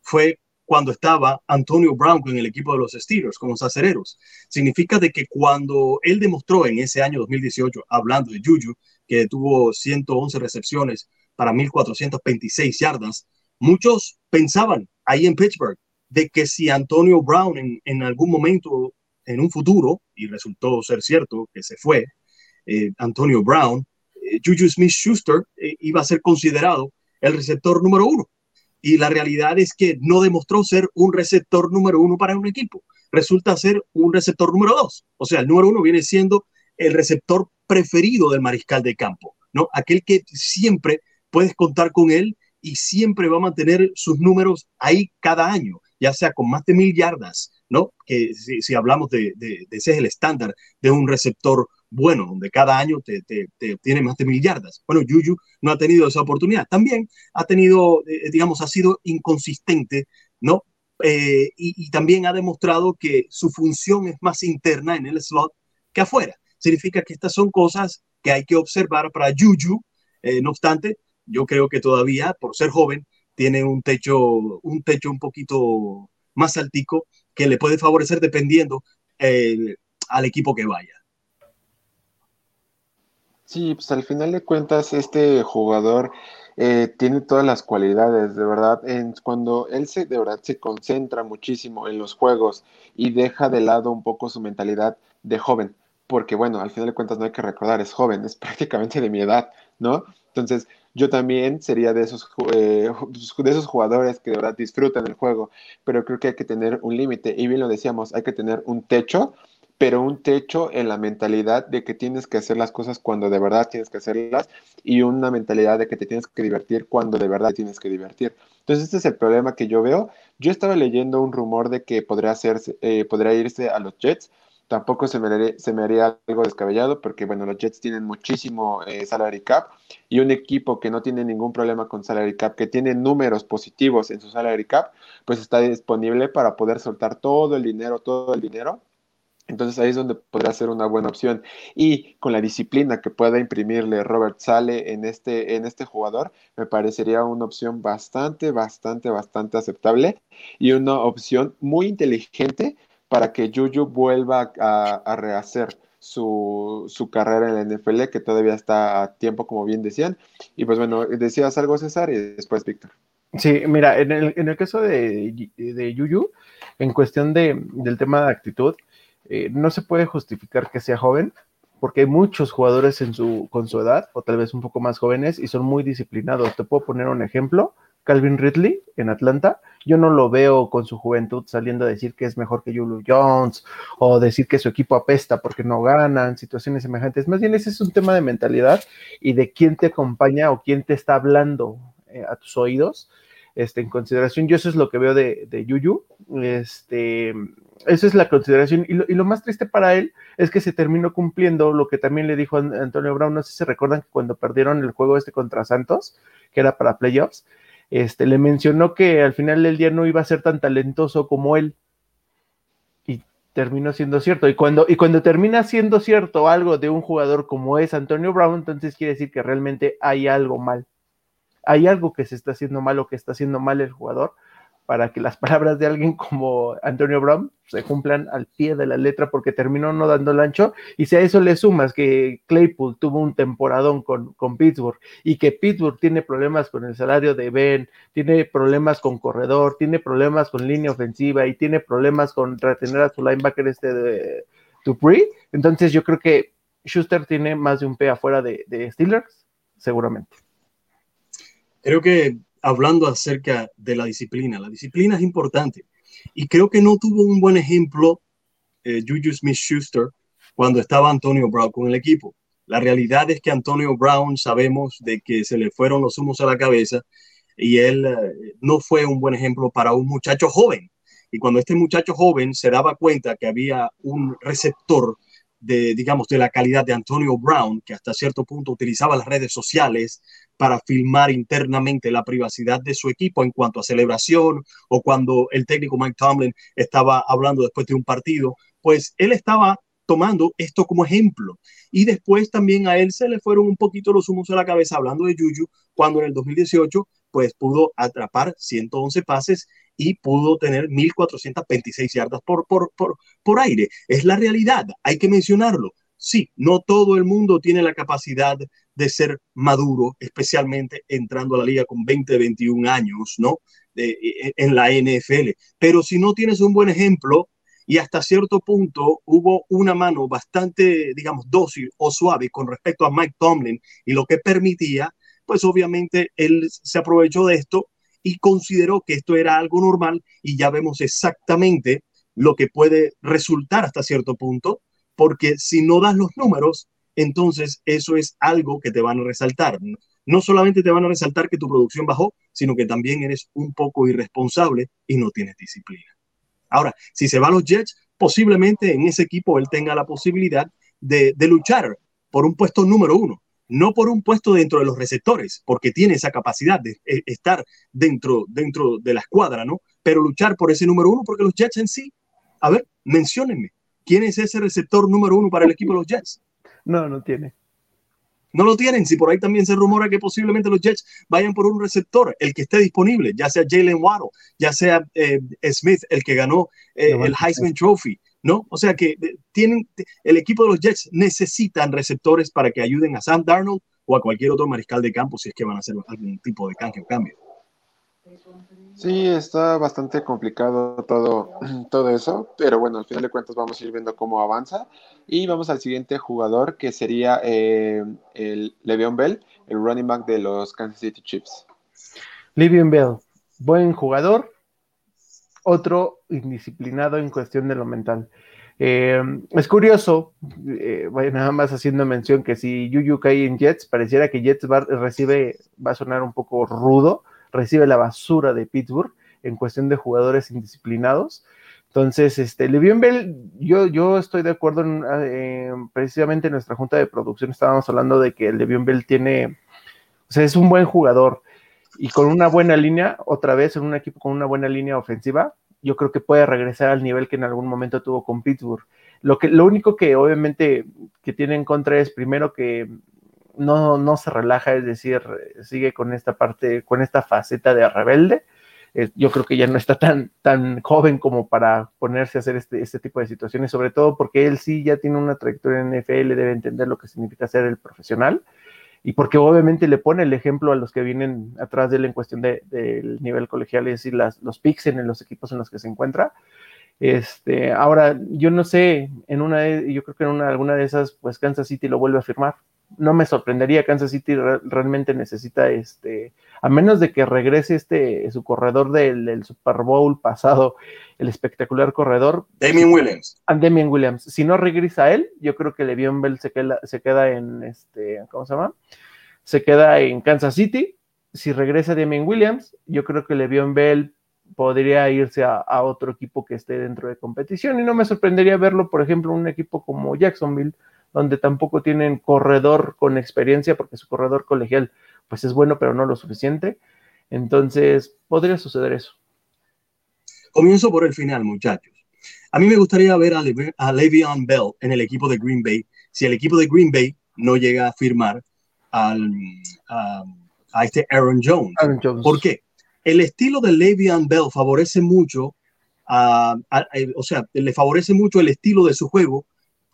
fue cuando estaba Antonio Brown en el equipo de los Steelers como acereros. Significa de que cuando él demostró en ese año 2018, hablando de Juju, que tuvo 111 recepciones para 1.426 yardas, muchos pensaban ahí en Pittsburgh de que si Antonio Brown en, algún momento, en un futuro, y resultó ser cierto que se fue, eh, Antonio Brown, Juju Smith-Schuster eh, iba a ser considerado el receptor número uno y la realidad es que no demostró ser un receptor número uno para un equipo. Resulta ser un receptor número dos. O sea, el número uno viene siendo el receptor preferido del mariscal de campo, ¿no? Aquel que siempre puedes contar con él y siempre va a mantener sus números ahí cada año, ya sea con más de mil yardas, ¿no? Que si, hablamos de, ese es el estándar de un receptor bueno, donde cada año te, tiene más de mil yardas. Bueno, Yuyu no ha tenido esa oportunidad. También ha tenido, eh, digamos, ha sido inconsistente, ¿no? Eh, y, también ha demostrado que su función es más interna en el slot que afuera. Significa que estas son cosas que hay que observar para. Eh, no obstante, yo creo que todavía, por ser joven, tiene un techo, un techo un poquito más altico que le puede favorecer dependiendo eh, al equipo que vaya. Sí, pues al final de cuentas este jugador eh, tiene todas las cualidades, de verdad, en, cuando él se, de verdad se concentra muchísimo en los juegos y deja de lado un poco su mentalidad de joven, porque bueno, al final de cuentas no hay que recordar, es joven, es prácticamente de mi edad, ¿no? Entonces, yo también sería de esos, eh, de esos jugadores que de verdad disfrutan el juego, pero creo que hay que tener un límite, y bien lo decíamos, hay que tener un techo pero un techo en la mentalidad de que tienes que hacer las cosas cuando de verdad tienes que hacerlas y una mentalidad de que te tienes que divertir cuando de verdad tienes que divertir. Entonces, este es el problema que yo veo. Yo estaba leyendo un rumor de que podría, hacerse, eh, podría irse a los Jets. Tampoco se me, haría, se me haría algo descabellado porque, bueno, los Jets tienen muchísimo eh, salary cap y un equipo que no tiene ningún problema con salary cap, que tiene números positivos en su salary cap, pues está disponible para poder soltar todo el dinero, todo el dinero entonces ahí es donde podría ser una buena opción. Y con la disciplina que pueda imprimirle Robert Sale en este, en este jugador, me parecería una opción bastante, bastante, bastante aceptable y una opción muy inteligente para que Juju vuelva a, rehacer su, su, carrera en la NFL, que todavía está a tiempo, como bien decían. Y pues bueno, decías algo, César, y después Víctor. Sí, mira, en el, en el caso de, de Yuyu, en cuestión de, del tema de actitud, eh, no se puede justificar que sea joven, porque hay muchos jugadores su, con su edad, o tal vez un poco más jóvenes, y son muy disciplinados. Te puedo poner un ejemplo. Calvin Ridley en Atlanta, yo no lo veo con su juventud saliendo a decir que es mejor que Julio Jones o decir que su equipo apesta porque no ganan, situaciones semejantes. Más bien ese es un tema de mentalidad y de quién te acompaña o quién te está hablando eh, a tus oídos este, en consideración. Yo eso es lo que veo de, de Yuyu. Este, esa es la consideración. Y lo, más triste para él es que se terminó cumpliendo lo que también le dijo Antonio Brown. No sé si se recuerdan que cuando perdieron el juego este contra Santos, que era para playoffs, este, le mencionó que al final del día no iba a ser tan talentoso como él. Y terminó siendo cierto. Y cuando, y cuando termina siendo cierto algo de un jugador como es Antonio Brown, entonces quiere decir que realmente hay algo mal. Hay algo que se está haciendo mal o que está haciendo mal el jugador para que las palabras de alguien como Antonio Brown se cumplan al pie de la letra porque terminó no dando el ancho. Y si a eso le sumas que Claypool tuvo un temporadón con, con Pittsburgh y que Pittsburgh tiene problemas con el salario de Ben, tiene problemas con corredor, tiene problemas con línea ofensiva y tiene problemas con retener a su linebacker este de Dupree, entonces yo creo que Schuster tiene más de un P afuera de, de Steelers, seguramente. Creo que hablando acerca de la disciplina. La disciplina es importante. Y creo que no tuvo un buen ejemplo eh, Juju Smith Schuster cuando estaba Antonio Brown con el equipo. La realidad es que Antonio Brown sabemos de que se le fueron los humos a la cabeza y él eh, no fue un buen ejemplo para un muchacho joven. Y cuando este muchacho joven se daba cuenta que había un receptor de, digamos, de la calidad de Antonio Brown, que hasta cierto punto utilizaba las redes sociales para filmar internamente la privacidad de su equipo en cuanto a celebración o cuando el técnico Mike Tomlin estaba hablando después de un partido, pues él estaba tomando esto como ejemplo. Y después también a él se le fueron un poquito los humos a la cabeza hablando de Juju, cuando en el 2018 pues pudo atrapar 111 pases y pudo tener 1.426 yardas por, por, por, por aire. Es la realidad, hay que mencionarlo. Sí, no todo el mundo tiene la capacidad de ser maduro, especialmente entrando a la liga con 20, 21 años, ¿no? en la NFL. Pero si no tienes un buen ejemplo y hasta cierto punto hubo una mano bastante, digamos, dócil o suave con respecto a Mike Tomlin y lo que permitía, pues obviamente él se aprovechó de esto y consideró que esto era algo normal y ya vemos exactamente lo que puede resultar hasta cierto punto, porque si no das los números, entonces eso es algo que te van a resaltar. No solamente te van a resaltar que tu producción bajó, sino que también eres un poco irresponsable y no tienes disciplina. Ahora, si se va a los Jets, posiblemente en ese equipo él tenga la posibilidad de, luchar por un puesto número uno, no por un puesto dentro de los receptores, porque tiene esa capacidad de eh, estar dentro, dentro de la escuadra, ¿no? Pero luchar por ese número uno, porque los Jets en sí, a ver, menciónenme, ¿quién es ese receptor número uno para el equipo de los Jets? No, no tiene. No lo tienen. Si por ahí también se rumora que posiblemente los Jets vayan por un receptor, el que esté disponible, ya sea Jalen Waddle, ya sea eh, Smith, el que ganó eh, el Heisman Trophy, ¿no? O sea que eh, tienen, el equipo de los Jets necesitan receptores para que ayuden a Sam Darnold o a cualquier otro mariscal de campo si es que van a hacer algún tipo de canje o cambio. Sí, está bastante complicado todo, todo eso, pero bueno, al final de cuentas vamos a ir viendo cómo avanza. Y vamos al siguiente jugador que sería eh, el Le'Veon Bell, el running back de los Kansas City Chiefs. Le'Veon Bell, buen jugador, otro indisciplinado en cuestión de lo mental. Eh, es curioso, eh, nada más haciendo mención que si Yuyu cae en Jets, pareciera que Jets recibe, va a sonar un poco rudo, recibe la basura de Pittsburgh en cuestión de jugadores indisciplinados. Entonces, este, Le'Veon Bell, yo, yo estoy de acuerdo en, precisamente en nuestra junta de producción estábamos hablando de que Le'Veon Bell tiene, o sea, es un buen jugador y con una buena línea, otra vez en un equipo con una buena línea ofensiva, yo creo que puede regresar al nivel que en algún momento tuvo con Pittsburgh. Lo, que, lo único que obviamente que tiene en contra es primero que no, no se relaja, es decir, sigue con esta parte, con esta faceta de rebelde. yo creo que ya no está tan, tan joven como para ponerse a hacer este, este tipo de situaciones, sobre todo porque él sí ya tiene una trayectoria en NFL, debe entender lo que significa ser el profesional y porque obviamente le pone el ejemplo a los que vienen atrás de él en cuestión del de, nivel colegial, es decir, las, los picks en los equipos en los que se encuentra. Este, ahora, yo no sé, en una de, yo creo que en una, alguna de esas, pues Kansas City lo vuelve a firmar no me sorprendería, Kansas City realmente necesita este, a menos de que regrese este su corredor del, Super Bowl pasado, el espectacular corredor. Damien Williams. Damien Williams. Si no regresa a él, yo creo que Le'Veon Bell se queda, se queda en este, ¿cómo se llama? Se queda en Kansas City. Si regresa Damien Williams, yo creo que Le'Veon Bell podría irse a, a, otro equipo que esté dentro de competición y no me sorprendería verlo, por ejemplo, un equipo como Jacksonville, donde tampoco tienen corredor con experiencia, porque su corredor colegial pues es bueno, pero no lo suficiente. Entonces, podría suceder eso. Comienzo por el final, muchachos. A mí me gustaría ver a, Le'Veon Bell en el equipo de Green Bay, si el equipo de Green Bay no llega a firmar al, a, este Aaron Jones. ¿Por qué? El estilo de Le'Veon Bell favorece mucho, o sea, le favorece mucho el estilo de su juego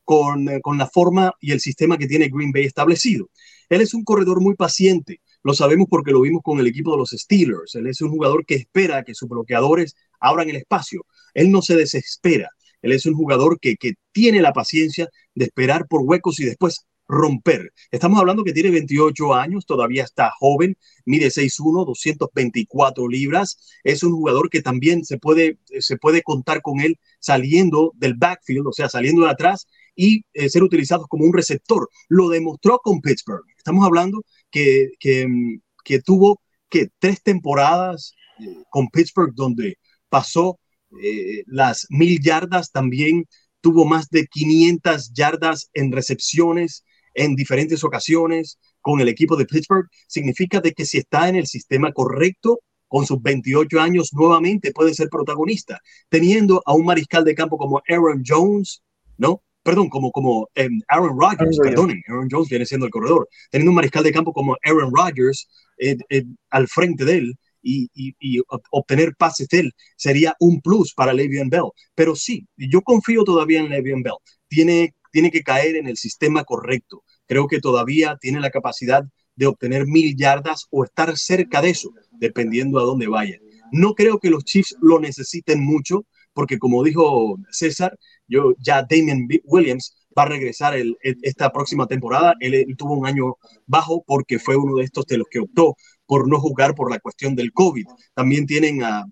eh, con, la forma y el sistema que tiene Green Bay establecido. Él es un corredor muy paciente, lo sabemos porque lo vimos con el equipo de los Steelers. Él es un jugador que espera que sus bloqueadores abran el espacio. Él no se desespera. Él es un jugador que, que tiene la paciencia de esperar por huecos y después romper. Estamos hablando que tiene 28 años, todavía está joven, mide 6'1, 224 libras. Es un jugador que también se puede, se puede contar con él saliendo del backfield, o sea, saliendo de atrás y eh, ser utilizados como un receptor. Lo demostró con Pittsburgh. Estamos hablando que, que, mm, tuvo que tres temporadas eh, con Pittsburgh donde pasó eh, las mil yardas, también tuvo más de 500 yardas en recepciones en diferentes ocasiones con el equipo de Pittsburgh. Significa de que si está en el sistema correcto, con sus 28 años nuevamente puede ser protagonista, teniendo a un mariscal de campo como Aaron Jones, ¿no? Perdón, como, como em, Aaron Rodgers, perdonen, Aaron Jones viene siendo el corredor, teniendo un mariscal de campo como Aaron Rodgers eh, eh, al frente de él y, y, obtener pases de él sería un plus para Le'Veon Bell. Pero sí, yo confío todavía en Le'Veon Bell. Tiene, tiene que caer en el sistema correcto. Creo que todavía tiene la capacidad de obtener mil yardas o estar cerca de eso, dependiendo a dónde vaya. No creo que los Chiefs lo necesiten mucho, porque como dijo César, yo ya Damien Williams va a regresar esta próxima temporada. Él, tuvo un año bajo porque fue uno de estos de los que optó por no jugar por la cuestión del COVID. También tienen a,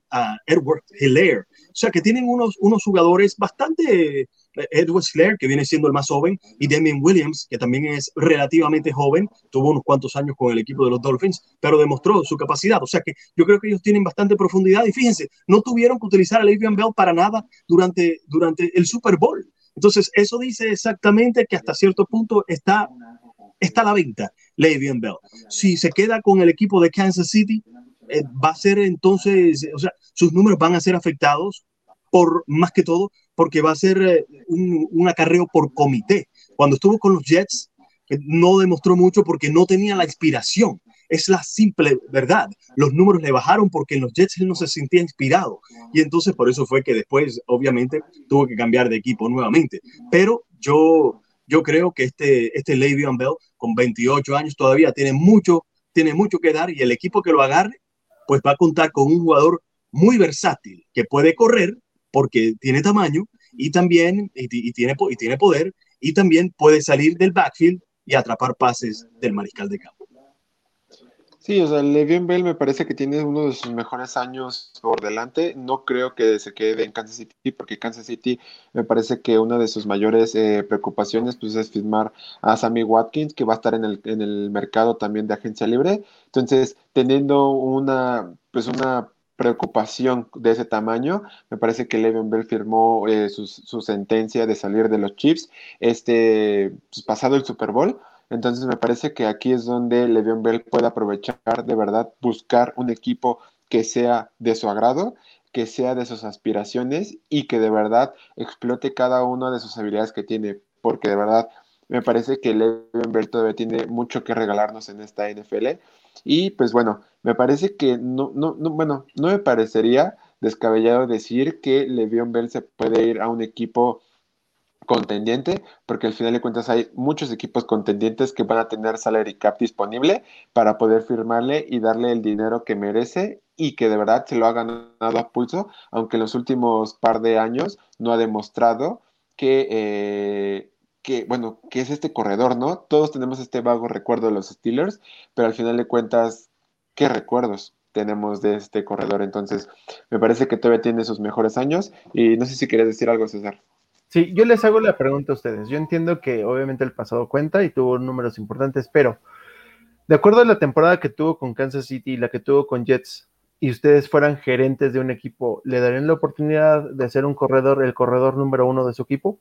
Edward Hilaire. O sea que tienen unos, unos jugadores bastante Edward Slair, que viene siendo el más joven, y Damien Williams, que también es relativamente joven, tuvo unos cuantos años con el equipo de los Dolphins, pero demostró su capacidad. O sea que yo creo que ellos tienen bastante profundidad y fíjense, no tuvieron que utilizar a Le'Veon Bell para nada durante, durante el Super Bowl. Entonces, eso dice exactamente que hasta cierto punto está, está a la venta Le'Veon Bell. Si se queda con el equipo de Kansas City, eh, va a ser entonces, o sea, sus números van a ser afectados por más que todo porque va a ser eh, un, acarreo por comité. Cuando estuvo con los Jets, no demostró mucho porque no tenía la inspiración. Es la simple verdad. Los números le bajaron porque en los Jets él no se sentía inspirado. Y entonces por eso fue que después, obviamente, tuvo que cambiar de equipo nuevamente. Pero yo, yo creo que este, este Le'Veon Bell, con 28 años, todavía tiene mucho, tiene mucho que dar y el equipo que lo agarre, pues va a contar con un jugador muy versátil que puede correr porque tiene tamaño y también y, tiene, y tiene poder y también puede salir del backfield y atrapar pases del mariscal de campo. Sí, o sea, Le'Veon Bell me parece que tiene uno de sus mejores años por delante. No creo que se quede en Kansas City, porque Kansas City me parece que una de sus mayores eh, preocupaciones pues, es firmar a Sammy Watkins, que va a estar en el, en el mercado también de agencia libre. Entonces, teniendo una, pues una preocupación de ese tamaño. Me parece que Le'Veon Bell firmó eh, su, sentencia de salir de los Chiefs este pues, pasado el Super Bowl. Entonces me parece que aquí es donde Le'Veon Bell puede aprovechar de verdad, buscar un equipo que sea de su agrado, que sea de sus aspiraciones y que de verdad explote cada una de sus habilidades que tiene, porque de verdad me parece que Le'Veon Bell todavía tiene mucho que regalarnos en esta NFL y pues bueno, me parece que no, no, no, bueno, no me parecería descabellado decir que Le'Veon Bell se puede ir a un equipo contendiente, porque al final de cuentas hay muchos equipos contendientes que van a tener salary cap disponible para poder firmarle y darle el dinero que merece y que de verdad se lo ha ganado a pulso, aunque en los últimos par de años no ha demostrado que eh, que, bueno, que es este corredor, ¿no? Todos tenemos este vago recuerdo de los Steelers, pero al final de cuentas, ¿qué recuerdos tenemos de este corredor? Entonces, me parece que todavía tiene sus mejores años y no sé si quieres decir algo, César. Sí, yo les hago la pregunta a ustedes. Yo entiendo que obviamente el pasado cuenta y tuvo números importantes, pero de acuerdo a la temporada que tuvo con Kansas City y la que tuvo con Jets, y ustedes fueran gerentes de un equipo, ¿le darían la oportunidad de ser un corredor, el corredor número uno de su equipo?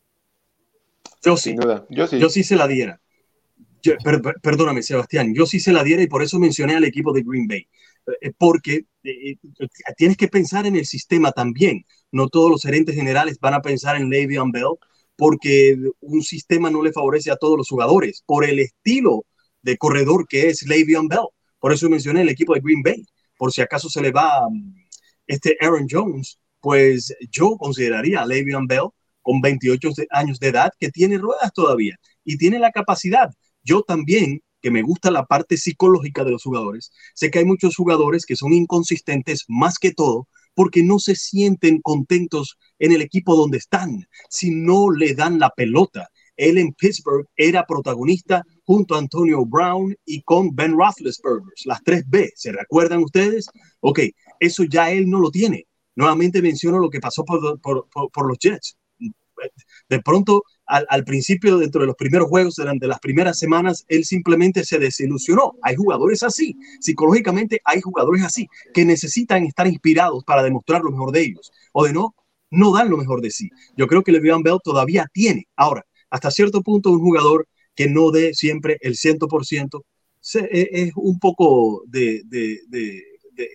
Yo sí. Yo sí. Yo sí se la diera. perdóname, Sebastián. Yo sí se la diera y por eso mencioné al equipo de Green Bay. Eh, porque eh, eh, tienes que pensar en el sistema también. No todos los gerentes generales van a pensar en Le'Veon Bell porque un sistema no le favorece a todos los jugadores por el estilo de corredor que es Le'Veon Bell. Por eso mencioné el equipo de Green Bay. Por si acaso se le va mm, este Aaron Jones, pues yo consideraría a Le'Veon Bell con 28 años de edad que tiene ruedas todavía y tiene la capacidad. Yo también, que me gusta la parte psicológica de los jugadores, sé que hay muchos jugadores que son inconsistentes más que todo porque no se sienten contentos en el equipo donde están, si no le dan la pelota. Él en Pittsburgh era protagonista junto a Antonio Brown y con Ben Roethlisberger, las tres B, ¿se recuerdan ustedes? Ok, eso ya él no lo tiene. Nuevamente menciono lo que pasó por los Jets de pronto al, principio, dentro de los primeros juegos, durante las primeras semanas, él simplemente se desilusionó. Hay jugadores así, psicológicamente hay jugadores así, que necesitan estar inspirados para demostrar lo mejor de ellos, o de no, no dan lo mejor de sí. Yo creo que Le'Veon Bell todavía tiene, ahora, hasta cierto punto, un jugador que no dé siempre el 100%, e, es un poco de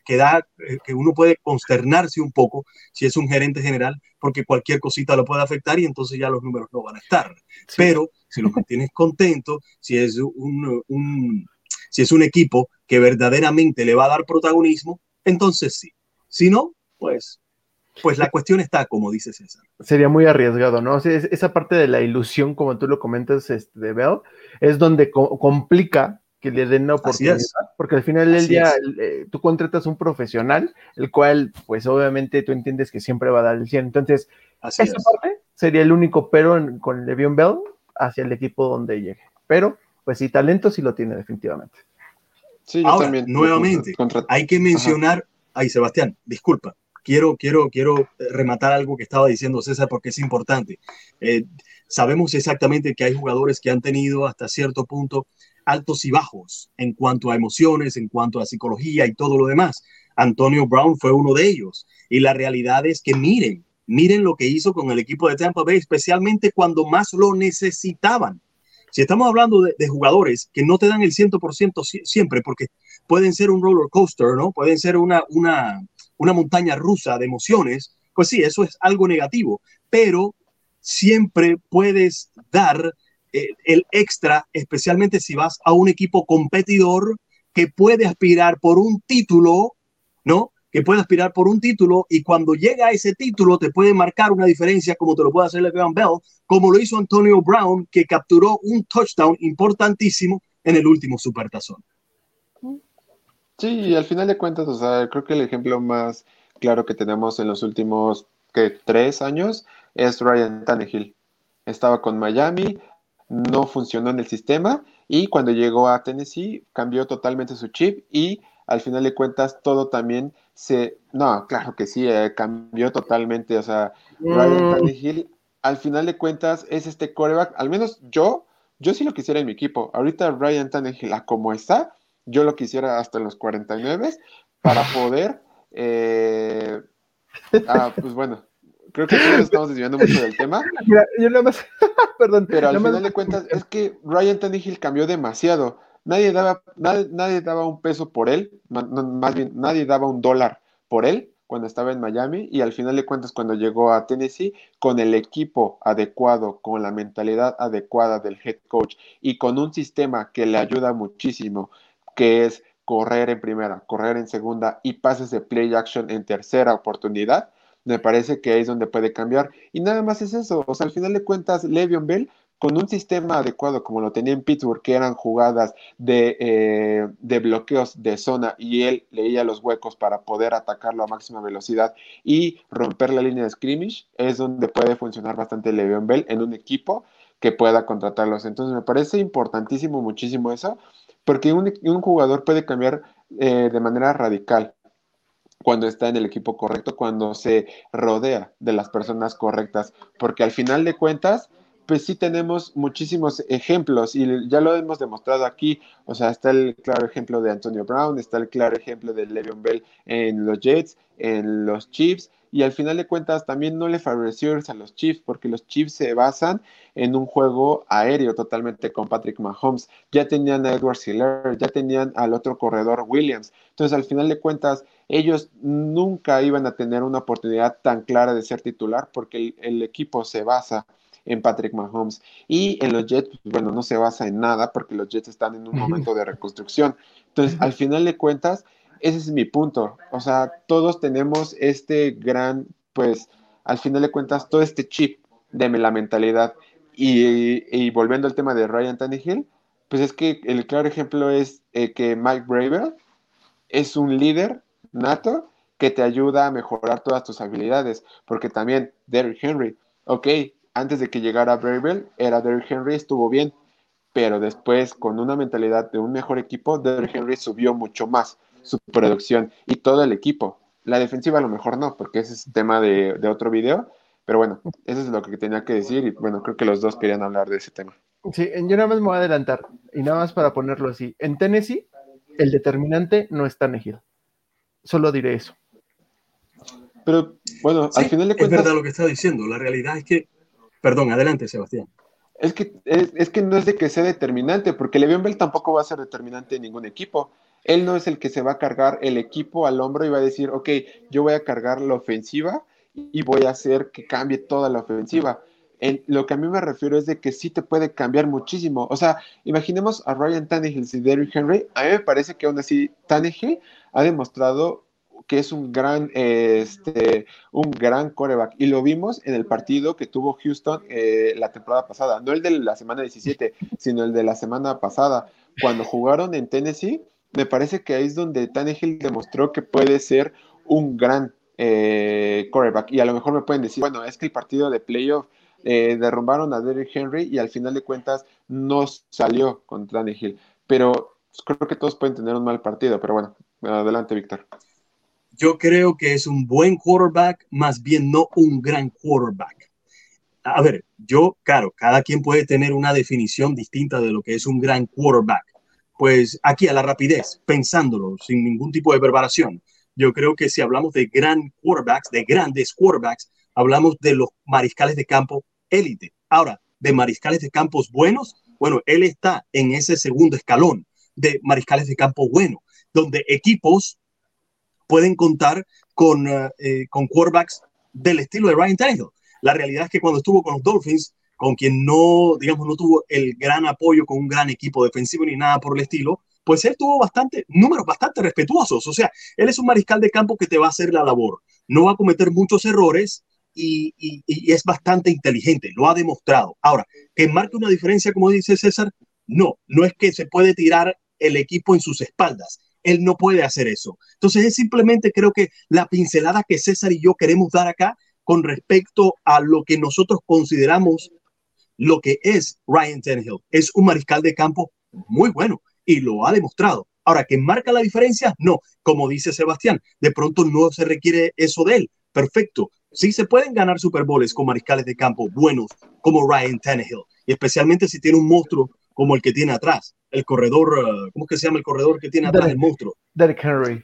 que da, eh, que uno puede consternarse un poco si es un gerente general, porque cualquier cosita lo puede afectar y entonces ya los números no van a estar. Pero si lo mantienes contento, si es un, un, si es un equipo que verdaderamente le va a dar protagonismo, entonces sí. Si no, pues pues la cuestión está, como dice César. Sería muy arriesgado, ¿no? esa parte de la ilusión, como tú lo comentas, este, de Bell, es donde complica que le den la oportunidad, porque al final del día eh, tú contratas un profesional, el cual, pues obviamente tú entiendes que siempre va a dar el 100. Entonces, esa parte sería el único pero con Le'Veon Bell hacia el equipo donde llegue. Pero, pues sí, talento sí lo tiene definitivamente. Sí, Ahora, también. Nuevamente, hay que mencionar, ay Sebastián, disculpa, quiero, quiero, quiero eh, rematar algo que estaba diciendo César porque es importante. Eh, sabemos exactamente que hay jugadores que han tenido hasta cierto punto altos y bajos en cuanto a emociones, en cuanto a psicología y todo lo demás. Antonio Brown fue uno de ellos. Y la realidad es que miren, miren lo que hizo con el equipo de Tampa Bay, especialmente cuando más lo necesitaban. Si estamos hablando de, jugadores que no te dan el 100% siempre, porque pueden ser un roller coaster, ¿no? Pueden ser una, una, una montaña rusa de emociones, pues sí, eso es algo negativo, pero siempre puedes dar eh, el extra, especialmente si vas a un equipo competidor que puede aspirar por un título, ¿no? Que puede aspirar por un título y cuando llega a ese título te puede marcar una diferencia como te lo puede hacer Le'Veon Bell, como lo hizo Antonio Brown, que capturó un touchdown importantísimo en el último supertazón. Sí, al final de cuentas, o sea, creo que el ejemplo más claro que tenemos en los últimos que tres años es Ryan Tannehill. Estaba con Miami, no funcionó en el sistema y cuando llegó a Tennessee cambió totalmente su chip y al final de cuentas todo también se... No, claro que sí, eh, cambió totalmente. O sea, Ryan mm. Tannehill al final de cuentas es este coreback, al menos yo, yo sí lo quisiera en mi equipo. Ahorita Ryan Tannehill, a como está, yo lo quisiera hasta los 49 para poder... Eh, ah, pues bueno, creo que estamos desviando mucho del tema. yo nada más, perdón. Pero al final de cuentas, es que Ryan Tannehill cambió demasiado. Nadie daba, nadie, daba un peso por él, más bien, nadie daba un dólar por él cuando estaba en Miami y al final de cuentas cuando llegó a Tennessee con el equipo adecuado, con la mentalidad adecuada del head coach y con un sistema que le ayuda muchísimo, que es correr en primera, correr en segunda y pases de play action en tercera oportunidad, me parece que es donde puede cambiar. Y nada más es eso. O sea, al final de cuentas, Le'Veon Bell, con un sistema adecuado como lo tenía en Pittsburgh, que eran jugadas de, eh, de bloqueos de zona y él leía los huecos para poder atacarlo a máxima velocidad y romper la línea de scrimmage, es donde puede funcionar bastante Le'Veon Bell en un equipo que pueda contratarlos. Entonces me parece importantísimo muchísimo eso, porque un, un jugador puede cambiar eh, de manera radical cuando está en el equipo correcto, cuando se rodea de las personas correctas, porque al final de cuentas, pues sí tenemos muchísimos ejemplos y ya lo hemos demostrado aquí, o sea, está el claro ejemplo de Antonio Brown, está el claro ejemplo de Le'Veon Bell en los Jets, en los Chiefs, y al final de cuentas también no le favoreció a los Chiefs porque los Chiefs se basan en un juego aéreo totalmente con Patrick Mahomes. Ya tenían a Edward Siller, ya tenían al otro corredor Williams. Entonces al final de cuentas ellos nunca iban a tener una oportunidad tan clara de ser titular porque el, equipo se basa en Patrick Mahomes. Y en los Jets, pues, bueno, no se basa en nada porque los Jets están en un momento de reconstrucción. Entonces, al final de cuentas, ese es mi punto. O sea, todos tenemos este gran, pues, al final de cuentas, todo este chip de la mentalidad. Y, volviendo al tema de Ryan Tannehill, pues es que el claro ejemplo es eh, que Mike Braver es un líder nato que te ayuda a mejorar todas tus habilidades, porque también Derrick Henry, ok, antes de que llegara Braver, era Derrick Henry, estuvo bien, pero después con una mentalidad de un mejor equipo, Derrick Henry subió mucho más su producción y todo el equipo. La defensiva a lo mejor no, porque ese es tema de, otro video, pero bueno, eso es lo que tenía que decir y bueno, creo que los dos querían hablar de ese tema. Sí, yo nada más me voy a adelantar y nada más para ponerlo así. En Tennessee, el determinante no está Tannehill. Solo diré eso. Pero bueno, al final de cuentas. Es verdad lo que está diciendo. La realidad es que. Perdón, adelante, Sebastián. Es que, es, que no es de que sea determinante, porque Le'Veon Bell tampoco va a ser determinante en ningún equipo. Él no es el que se va a cargar el equipo al hombro y va a decir, ok, yo voy a cargar la ofensiva y voy a hacer que cambie toda la ofensiva. En, lo que a mí me refiero es de que sí te puede cambiar muchísimo. O sea, imaginemos a Ryan Tannehill y Derrick Henry. A mí me parece que aún así Tannehill ha demostrado que es un gran, este, un gran coreback. Y lo vimos en el partido que tuvo Houston eh, la temporada pasada. No el de la semana 17, sino el de la semana pasada. Cuando jugaron en Tennessee, me parece que ahí es donde Tannehill demostró que puede ser un gran eh, quarterback. Y a lo mejor me pueden decir, bueno, es que el partido de playoff eh, derrumbaron a Derrick Henry y al final de cuentas no salió con Tannehill. Pero creo que todos pueden tener un mal partido. Pero bueno, adelante, Víctor. Yo creo que es un buen quarterback, más bien no un gran quarterback. A ver, yo, claro, cada quien puede tener una definición distinta de lo que es un gran quarterback pues aquí a la rapidez, pensándolo, sin ningún tipo de preparación, yo creo que si hablamos de gran quarterbacks, de grandes quarterbacks, hablamos de los mariscales de campo élite. Ahora, de mariscales de campos buenos, bueno, él está en ese segundo escalón de mariscales de campo bueno, donde equipos pueden contar con, eh, eh, con quarterbacks del estilo de Ryan Tannehill. La realidad es que cuando estuvo con los Dolphins, con quien no, digamos, no tuvo el gran apoyo con un gran equipo defensivo ni nada por el estilo, pues él tuvo bastante, números bastante respetuosos. O sea, él es un mariscal de campo que te va a hacer la labor. No va a cometer muchos errores y, es bastante inteligente, lo ha demostrado. Ahora, que marque una diferencia, como dice César, no, no es que se puede tirar el equipo en sus espaldas. Él no puede hacer eso. Entonces es simplemente creo que la pincelada que César y yo queremos dar acá con respecto a lo que nosotros consideramos lo que es Ryan Tannehill. Es un mariscal de campo muy bueno y lo ha demostrado. Ahora, ¿que marca la diferencia? No, como dice Sebastián, de pronto no se requiere eso de él. Perfecto. Sí se pueden ganar Super Bowls con mariscales de campo buenos como Ryan Tannehill, y especialmente si tiene un monstruo como el que tiene atrás, el corredor, uh, ¿cómo es que se llama el corredor que tiene atrás el monstruo? Derek Henry.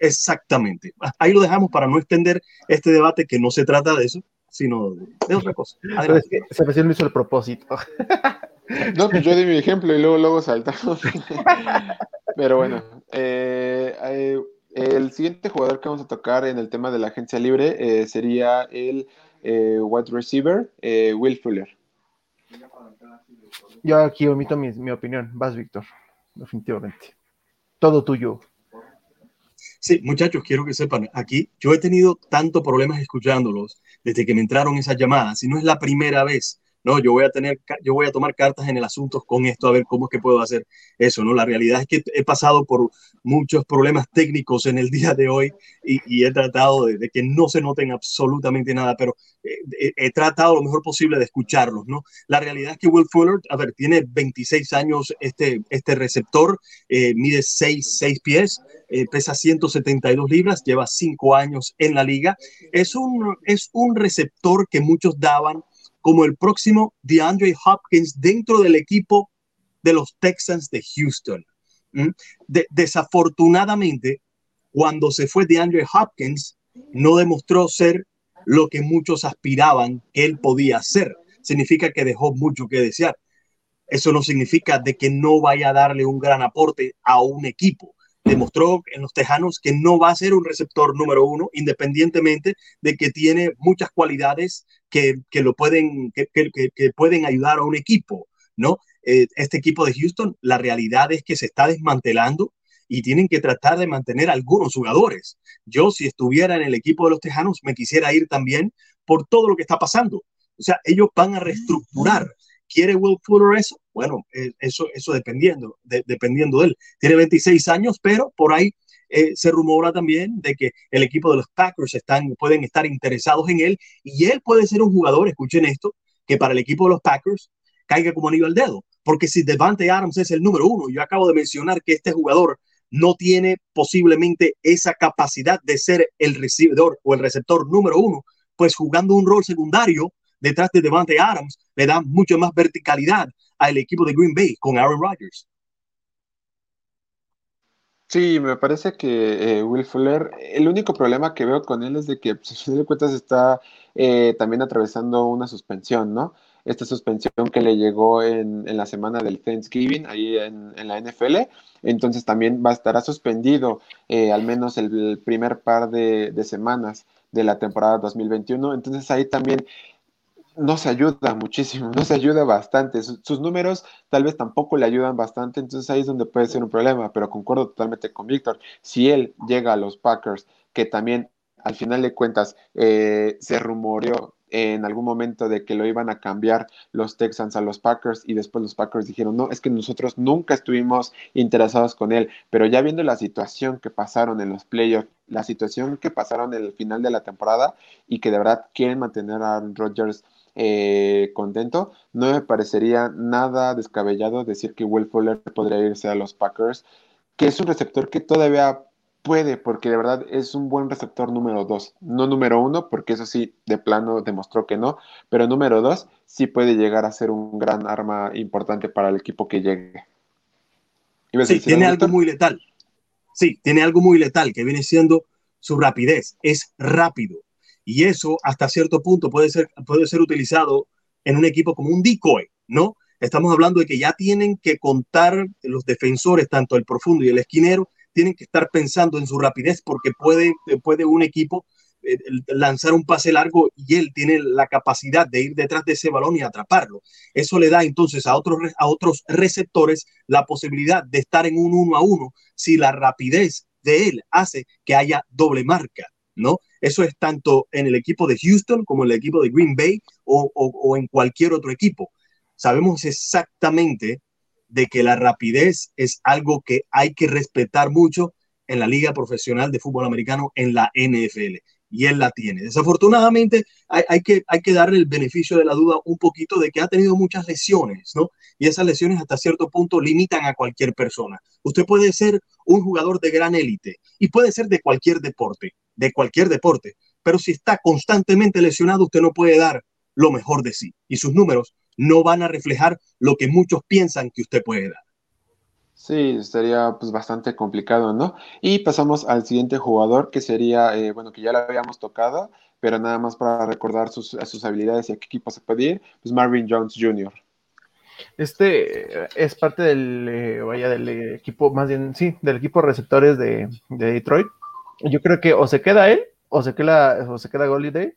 Exactamente. Ah, ahí lo dejamos para no extender este debate que no se trata de eso, sino de otra cosa. Pero es que hizo el propósito. No, pues yo di mi ejemplo y luego, luego saltamos. Pero bueno, eh, eh, el siguiente jugador que vamos a tocar en el tema de la agencia libre eh, sería el wide receiver, Will Fuller. Yo aquí omito mi, mi opinión. Vas, Víctor. Definitivamente. Todo tuyo. Sí, muchachos, quiero que sepan, aquí yo he tenido tanto problemas escuchándolos desde que me entraron esas llamadas, y no es la primera vez no, yo voy a tener, yo voy a tomar cartas en el asunto con esto a ver cómo es que puedo hacer eso, ¿no? La realidad es que he pasado por muchos problemas técnicos en el día de hoy y, he tratado de, que no se noten absolutamente nada, pero eh, he, tratado lo mejor posible de escucharlos, ¿no? La realidad es que Will Fuller, a ver, tiene 26 años este, este receptor, eh, mide 6, 6 pies, eh, pesa 172 libras, lleva 5 años en la liga. Es un, es un receptor que muchos daban como el próximo DeAndre Hopkins dentro del equipo de los Texans de Houston. ¿Mm? desafortunadamente, cuando se fue DeAndre Hopkins, no demostró ser lo que muchos aspiraban que él podía ser. Significa que dejó mucho que desear. Eso no significa de que no vaya a darle un gran aporte a un equipo demostró en los Tejanos que no va a ser un receptor número uno, independientemente de que tiene muchas cualidades que, lo pueden, que, pueden ayudar a un equipo, ¿no? Eh, este equipo de Houston, la realidad es que se está desmantelando y tienen que tratar de mantener algunos jugadores. Yo, si estuviera en el equipo de los Tejanos, me quisiera ir también por todo lo que está pasando. O sea, ellos van a reestructurar ¿Quiere Will Fuller eso? Bueno, eh, eso, eso dependiendo, dependiendo de él. Tiene 26 años, pero por ahí eh, se rumora también de que el equipo de los Packers están, pueden estar interesados en él y él puede ser un jugador, escuchen esto, que para el equipo de los Packers caiga como anillo al dedo. Porque si Devante Adams es el número uno, yo acabo de mencionar que este jugador no tiene posiblemente esa capacidad de ser el recibidor o el receptor número uno, pues jugando un rol secundario detrás de Devante Adams le da mucho más verticalidad al equipo de Green Bay con Aaron Rodgers. Sí, me parece que eh, Will Fuller, el único problema que veo con él es de que, pues, a fin de cuentas, está eh, también atravesando una suspensión, ¿no? Esta suspensión que le llegó en, la semana del Thanksgiving, ahí en, la NFL, entonces también va a estar suspendido eh, al menos el, primer par de, de, semanas de la temporada 2021, entonces ahí también no se ayuda muchísimo, no se ayuda bastante. Sus, números tal vez tampoco le ayudan bastante, entonces ahí es donde puede ser un problema, pero concuerdo totalmente con Víctor. Si él llega a los Packers, que también al final de cuentas eh, se rumoreó en algún momento de que lo iban a cambiar los Texans a los Packers y después los Packers dijeron, no, es que nosotros nunca estuvimos interesados con él, pero ya viendo la situación que pasaron en los playoffs, la situación que pasaron en el final de la temporada y que de verdad quieren mantener a Aaron Rodgers eh, contento, no me parecería nada descabellado decir que Will Fuller podría irse a los Packers, que es un receptor que todavía puede, porque de verdad es un buen receptor número dos, no número uno, porque eso sí, de plano demostró que no, pero número dos sí puede llegar a ser un gran arma importante para el equipo que llegue. Sí, tiene algo muy letal. Sí, tiene algo muy letal que viene siendo su rapidez. Es rápido, y eso hasta cierto punto puede ser, puede ser utilizado en un equipo como un decoy, ¿no? Estamos hablando de que ya tienen que contar los defensores, tanto el profundo y el esquinero, tienen que estar pensando en su rapidez porque puede, puede un equipo eh, lanzar un pase largo y él tiene la capacidad de ir detrás de ese balón y atraparlo. Eso le da entonces a otros, a otros receptores la posibilidad de estar en un uno a uno si la rapidez de él hace que haya doble marca, ¿no? Eso es tanto en el equipo de Houston como en el equipo de Green Bay o, en cualquier otro equipo. Sabemos exactamente de que la rapidez es algo que hay que respetar mucho en la Liga Profesional de Fútbol Americano, en la NFL. Y él la tiene. Desafortunadamente, hay, que, hay que darle el beneficio de la duda un poquito de que ha tenido muchas lesiones, ¿no? Y esas lesiones hasta cierto punto limitan a cualquier persona. Usted puede ser un jugador de gran élite y puede ser de cualquier deporte, de cualquier deporte, pero si está constantemente lesionado, usted no puede dar lo mejor de sí. Y sus números no van a reflejar lo que muchos piensan que usted puede dar. Sí, sería pues bastante complicado, ¿no? Y pasamos al siguiente jugador que sería, eh, bueno, que ya lo habíamos tocado, pero nada más para recordar sus, sus habilidades y a qué equipo se puede ir, pues Marvin Jones Jr. Este eh, es parte del, eh, vaya, del equipo, más bien, sí, del equipo receptores de, de, Detroit. Yo creo que o se queda él o se queda, o se queda Day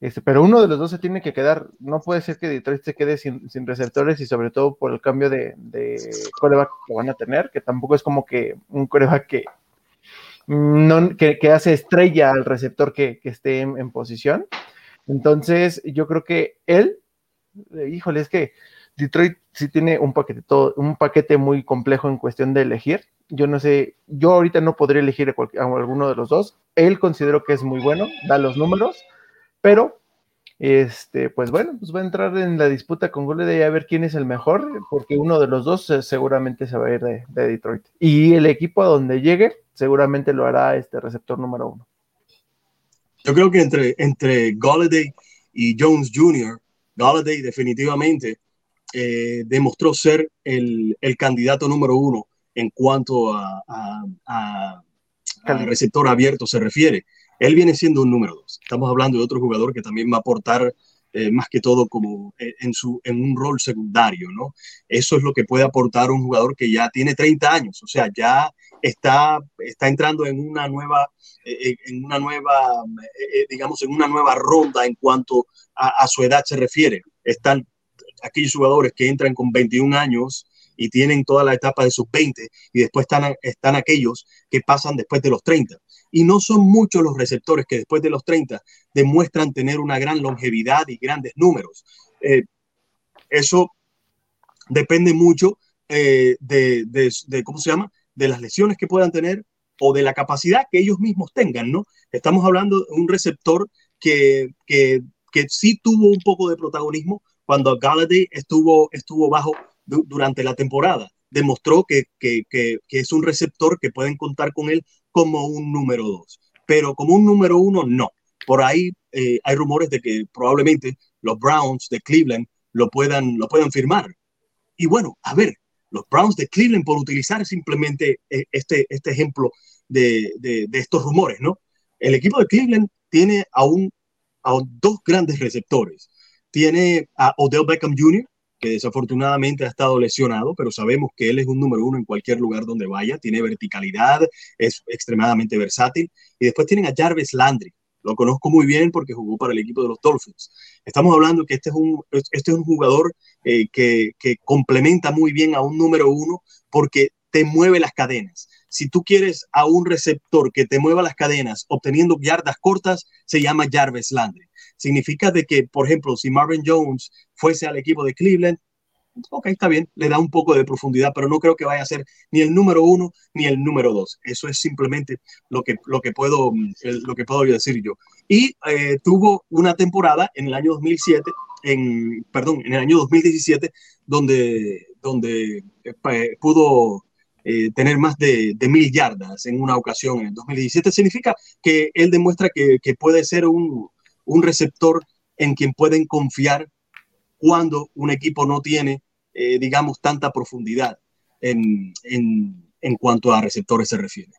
este, pero uno de los dos se tiene que quedar. No puede ser que Detroit se quede sin, receptores y sobre todo por el cambio de, de coreback que van a tener, que tampoco es como que un coreback que, no, que, hace estrella al receptor que, esté en, posición. Entonces, yo creo que él, híjole, es que Detroit sí tiene un paquete, todo, un paquete muy complejo en cuestión de elegir. Yo no sé, yo ahorita no podría elegir a alguno de los dos. Él considero que es muy bueno, da los números pero, este, pues bueno, pues va a entrar en la disputa con Golden a ver quién es el mejor, porque uno de los dos eh, seguramente se va a ir de, Detroit. Y el equipo a donde llegue, seguramente lo hará este receptor número uno. Yo creo que entre, entre Galladay y Jones Jr., Galladay definitivamente eh, demostró ser el, candidato número uno en cuanto a, a, receptor abierto se refiere él viene siendo un número dos. Estamos hablando de otro jugador que también va a aportar eh, más que todo como eh, en, su, en un rol secundario, ¿no? Eso es lo que puede aportar un jugador que ya tiene 30 años, o sea, ya está, está entrando en una nueva, eh, en una nueva digamos, en una nueva ronda en cuanto a, su edad se refiere. Están aquellos jugadores que entran con 21 años y tienen toda la etapa de sus 20 y después están, están aquellos que pasan después de los 30 y no son muchos los receptores que después de los 30 demuestran tener una gran longevidad y grandes números. Eh, eso depende mucho eh, de, ¿cómo se llama? De las lesiones que puedan tener o de la capacidad que ellos mismos tengan, ¿no? Estamos hablando de un receptor que, que, sí tuvo un poco de protagonismo cuando Galladay estuvo, estuvo bajo durante la temporada. Demostró que, que, es un receptor que pueden contar con él como un número dos, pero como un número uno no. Por ahí eh, hay rumores de que probablemente los Browns de Cleveland lo puedan, lo puedan firmar. Y bueno, a ver, los Browns de Cleveland por utilizar simplemente eh, este, este ejemplo de, de, estos rumores, ¿no? El equipo de Cleveland tiene aún a dos grandes receptores. Tiene a Odell Beckham Jr., que desafortunadamente ha estado lesionado, pero sabemos que él es un número uno en cualquier lugar donde vaya, tiene verticalidad, es extremadamente versátil. Y después tienen a Jarvis Landry, lo conozco muy bien porque jugó para el equipo de los Dolphins. Estamos hablando que este es un, este es un jugador eh, que, que complementa muy bien a un número uno porque te mueve las cadenas. Si tú quieres a un receptor que te mueva las cadenas obteniendo yardas cortas, se llama Jarvis Landry significa de que, por ejemplo, si Marvin Jones fuese al equipo de Cleveland, ok, está bien, le da un poco de profundidad, pero no creo que vaya a ser ni el número uno ni el número dos. Eso es simplemente lo que, lo que, puedo, lo que puedo decir yo. Y eh, tuvo una temporada en el año 2007, en, perdón, en el año 2017, donde, donde eh, pudo eh, tener más de, mil yardas en una ocasión en el 2017. Significa que él demuestra que, puede ser un, receptor en quien pueden confiar cuando un equipo no tiene, eh, digamos, tanta profundidad en, en, cuanto a receptores se refiere.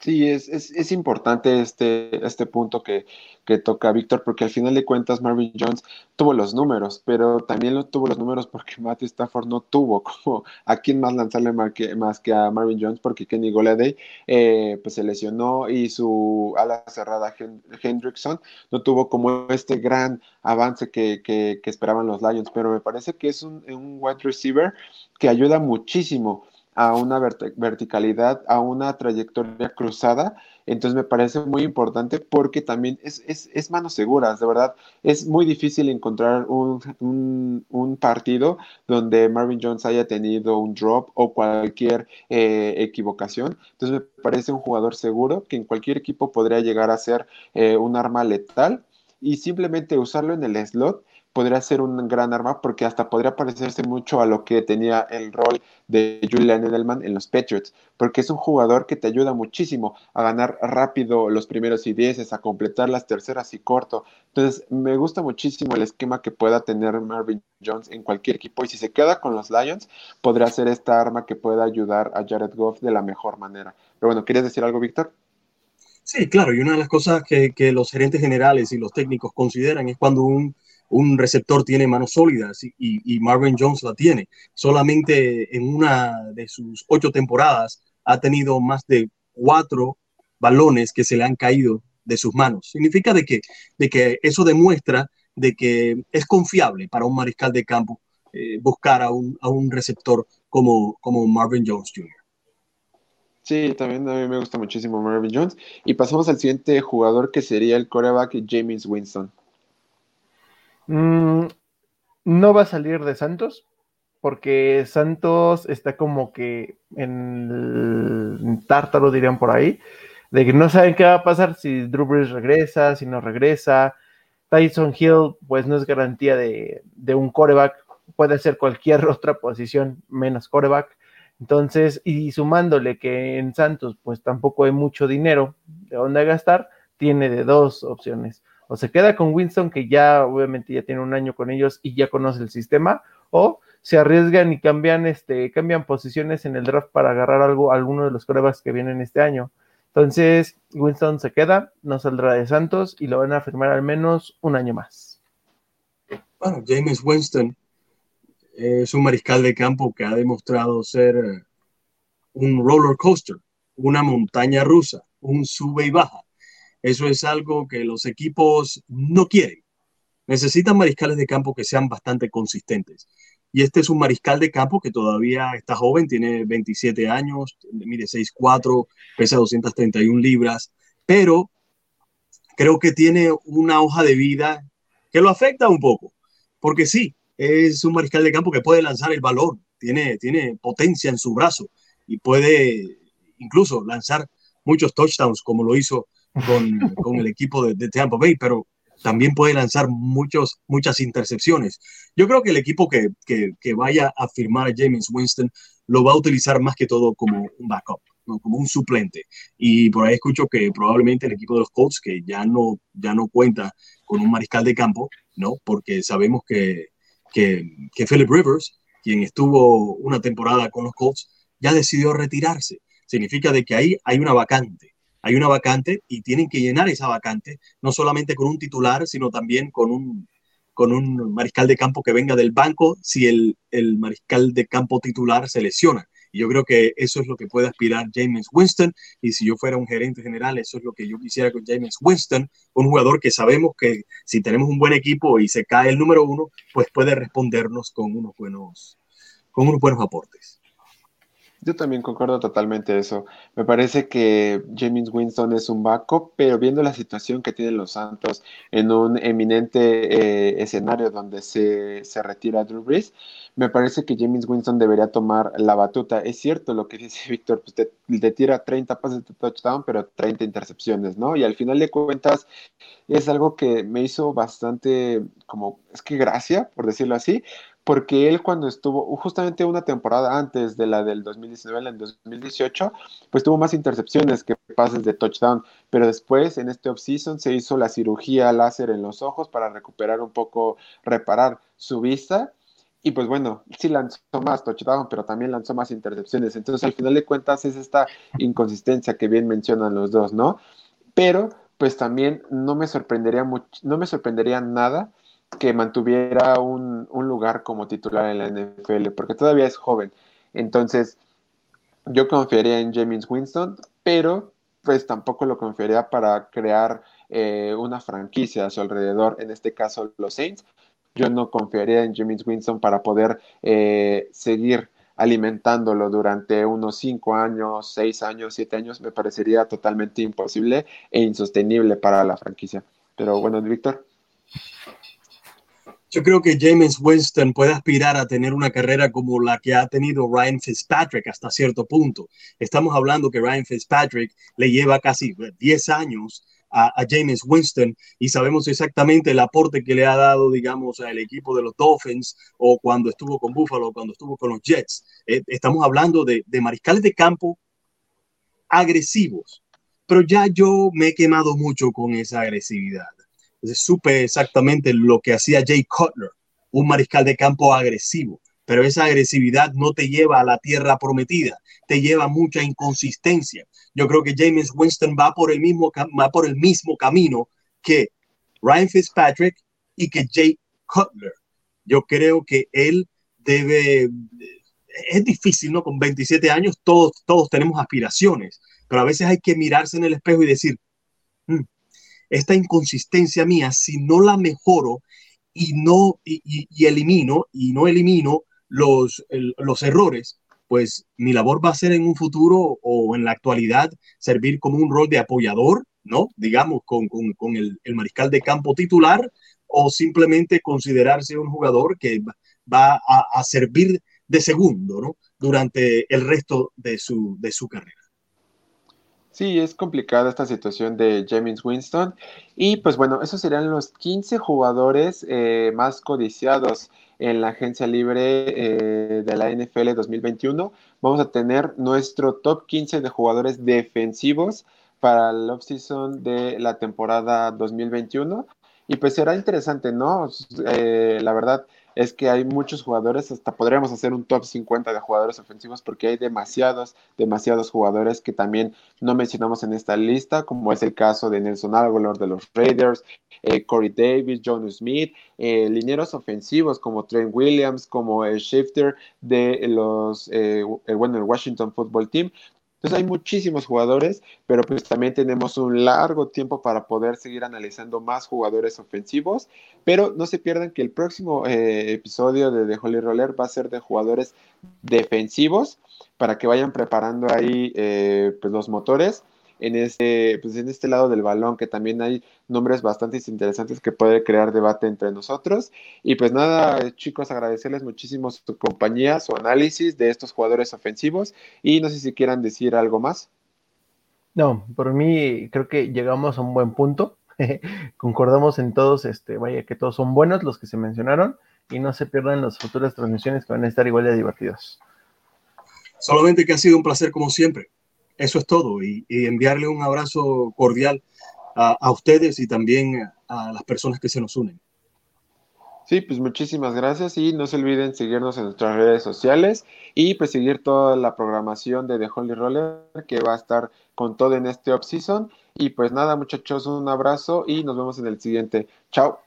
Sí, es, es, es, importante este, este punto que, que toca Víctor, porque al final de cuentas Marvin Jones tuvo los números, pero también lo tuvo los números porque Matthew Stafford no tuvo como a quién más lanzarle más que, a Marvin Jones, porque Kenny Golladay eh, pues se lesionó y su ala cerrada Hendrickson no tuvo como este gran avance que, que, que esperaban los Lions, pero me parece que es un, un wide receiver que ayuda muchísimo a una verticalidad, a una trayectoria cruzada. Entonces me parece muy importante porque también es, es, es manos seguras, de verdad. Es muy difícil encontrar un, un, partido donde Marvin Jones haya tenido un drop o cualquier eh, equivocación. Entonces me parece un jugador seguro que en cualquier equipo podría llegar a ser eh, un arma letal y simplemente usarlo en el slot podría ser un gran arma porque hasta podría parecerse mucho a lo que tenía el rol de Julian Edelman en los Patriots, porque es un jugador que te ayuda muchísimo a ganar rápido los primeros y dieces, a completar las terceras y corto. Entonces, me gusta muchísimo el esquema que pueda tener Marvin Jones en cualquier equipo y si se queda con los Lions, podría ser esta arma que pueda ayudar a Jared Goff de la mejor manera. Pero bueno, ¿quieres decir algo, Víctor? Sí, claro, y una de las cosas que, que los gerentes generales y los técnicos consideran es cuando un un receptor tiene manos sólidas y, Marvin Jones la tiene. Solamente en una de sus ocho temporadas ha tenido más de cuatro balones que se le han caído de sus manos. Significa de que, de que eso demuestra de que es confiable para un mariscal de campo eh, buscar a un, a un receptor como, como Marvin Jones Jr. Sí, también a mí me gusta muchísimo Marvin Jones. Y pasamos al siguiente jugador que sería el coreback James Winston. Mm, no va a salir de Santos, porque Santos está como que en el tártaro, dirían por ahí, de que no saben qué va a pasar si Drew Brees regresa, si no regresa. Tyson Hill, pues no es garantía de, de un coreback, puede ser cualquier otra posición menos coreback. Entonces, y sumándole que en Santos, pues tampoco hay mucho dinero de dónde gastar, tiene de dos opciones o se queda con Winston, que ya obviamente ya tiene un año con ellos y ya conoce el sistema, o se arriesgan y cambian, este, cambian posiciones en el draft para agarrar algo, alguno de los pruebas que vienen este año. Entonces, Winston se queda, no saldrá de Santos y lo van a firmar al menos un año más. Bueno, James Winston es un mariscal de campo que ha demostrado ser un roller coaster, una montaña rusa, un sube y baja. Eso es algo que los equipos no quieren. Necesitan mariscales de campo que sean bastante consistentes. Y este es un mariscal de campo que todavía está joven, tiene 27 años, mide 6'4, pesa 231 libras, pero creo que tiene una hoja de vida que lo afecta un poco. Porque sí, es un mariscal de campo que puede lanzar el balón, tiene, tiene potencia en su brazo y puede incluso lanzar muchos touchdowns como lo hizo con, el equipo de, Tampa Bay, pero también puede lanzar muchos, muchas intercepciones. Yo creo que el equipo que, que, vaya a firmar a James Winston lo va a utilizar más que todo como un backup, como un suplente. Y por ahí escucho que probablemente el equipo de los Colts, que ya no, ya no cuenta con un mariscal de campo, ¿no? porque sabemos que, que, que Philip Rivers, quien estuvo una temporada con los Colts, ya decidió retirarse. Significa de que ahí hay una vacante hay una vacante y tienen que llenar esa vacante, no solamente con un titular, sino también con un, con un mariscal de campo que venga del banco si el, el mariscal de campo titular se lesiona. Y yo creo que eso es lo que puede aspirar James Winston. Y si yo fuera un gerente general, eso es lo que yo quisiera con James Winston, un jugador que sabemos que si tenemos un buen equipo y se cae el número uno, pues puede respondernos con unos buenos, con unos buenos aportes. Yo también concuerdo totalmente eso. Me parece que James Winston es un backup, pero viendo la situación que tienen los Santos en un eminente eh, escenario donde se, se, retira Drew Brees, me parece que James Winston debería tomar la batuta. Es cierto lo que dice Víctor, pues te, tira 30 pases de touchdown, pero 30 intercepciones, ¿no? Y al final de cuentas es algo que me hizo bastante como, es que gracia, por decirlo así, porque él cuando estuvo justamente una temporada antes de la del 2019, en 2018, pues tuvo más intercepciones que pases de touchdown, pero después en este offseason se hizo la cirugía láser en los ojos para recuperar un poco, reparar su vista y pues bueno, sí lanzó más touchdown, pero también lanzó más intercepciones. Entonces, al final de cuentas, es esta inconsistencia que bien mencionan los dos, ¿no? Pero, pues también no me sorprendería no me sorprendería nada que mantuviera un, un lugar como titular en la NFL, porque todavía es joven. Entonces, yo confiaría en James Winston, pero pues tampoco lo confiaría para crear eh, una franquicia a su alrededor, en este caso los Saints. Yo no confiaría en James Winston para poder eh, seguir alimentándolo durante unos cinco años, seis años, siete años, me parecería totalmente imposible e insostenible para la franquicia. Pero bueno, Víctor. Yo creo que James Winston puede aspirar a tener una carrera como la que ha tenido Ryan Fitzpatrick hasta cierto punto. Estamos hablando que Ryan Fitzpatrick le lleva casi 10 años a, James Winston y sabemos exactamente el aporte que le ha dado, digamos, al equipo de los Dolphins o cuando estuvo con Buffalo, cuando estuvo con los Jets. Eh, estamos hablando de, de mariscales de campo agresivos, pero ya yo me he quemado mucho con esa agresividad supe exactamente lo que hacía Jay Cutler, un mariscal de campo agresivo, pero esa agresividad no te lleva a la tierra prometida, te lleva mucha inconsistencia. Yo creo que James Winston va por el mismo, va por el mismo camino que Ryan Fitzpatrick y que Jay Cutler. Yo creo que él debe, es difícil, ¿no? Con 27 años todos, todos tenemos aspiraciones, pero a veces hay que mirarse en el espejo y decir, hmm, esta inconsistencia mía, si no la mejoro y no y, elimino y no elimino los, los errores, pues mi labor va a ser en un futuro o en la actualidad servir como un rol de apoyador, ¿no? Digamos, con, el, mariscal de campo titular o simplemente considerarse un jugador que va a, servir de segundo, ¿no? Durante el resto de su, de su carrera. Sí, es complicada esta situación de James Winston. Y pues bueno, esos serían los 15 jugadores eh, más codiciados en la agencia libre eh, de la NFL 2021. Vamos a tener nuestro top 15 de jugadores defensivos para el offseason de la temporada 2021. Y pues será interesante, ¿no? Eh, la verdad, es que hay muchos jugadores, hasta podríamos hacer un top 50 de jugadores ofensivos porque hay demasiados, demasiados jugadores que también no mencionamos en esta lista, como es el caso de Nelson Aguilar de los Raiders, eh, Corey Davis, John Smith, eh, linieros ofensivos como Trent Williams, como el Shifter de los, eh, bueno, el Washington Football Team. Entonces hay muchísimos jugadores, pero pues también tenemos un largo tiempo para poder seguir analizando más jugadores ofensivos, pero no se pierdan que el próximo eh, episodio de The Holy Roller va a ser de jugadores defensivos para que vayan preparando ahí eh, pues los motores en este, pues en este lado del balón, que también hay nombres bastante interesantes que puede crear debate entre nosotros. Y pues nada, chicos, agradecerles muchísimo su compañía, su análisis de estos jugadores ofensivos. Y no sé si quieran decir algo más. No, por mí creo que llegamos a un buen punto. Concordamos en todos, este, vaya que todos son buenos los que se mencionaron y no se pierdan las futuras transmisiones que van a estar igual de divertidas. Solamente que ha sido un placer como siempre. Eso es todo y, enviarle un abrazo cordial a, ustedes y también a las personas que se nos unen. Sí, pues muchísimas gracias y no se olviden seguirnos en nuestras redes sociales y pues seguir toda la programación de The Holy Roller que va a estar con todo en este off-season. Y pues nada, muchachos, un abrazo y nos vemos en el siguiente. Chao.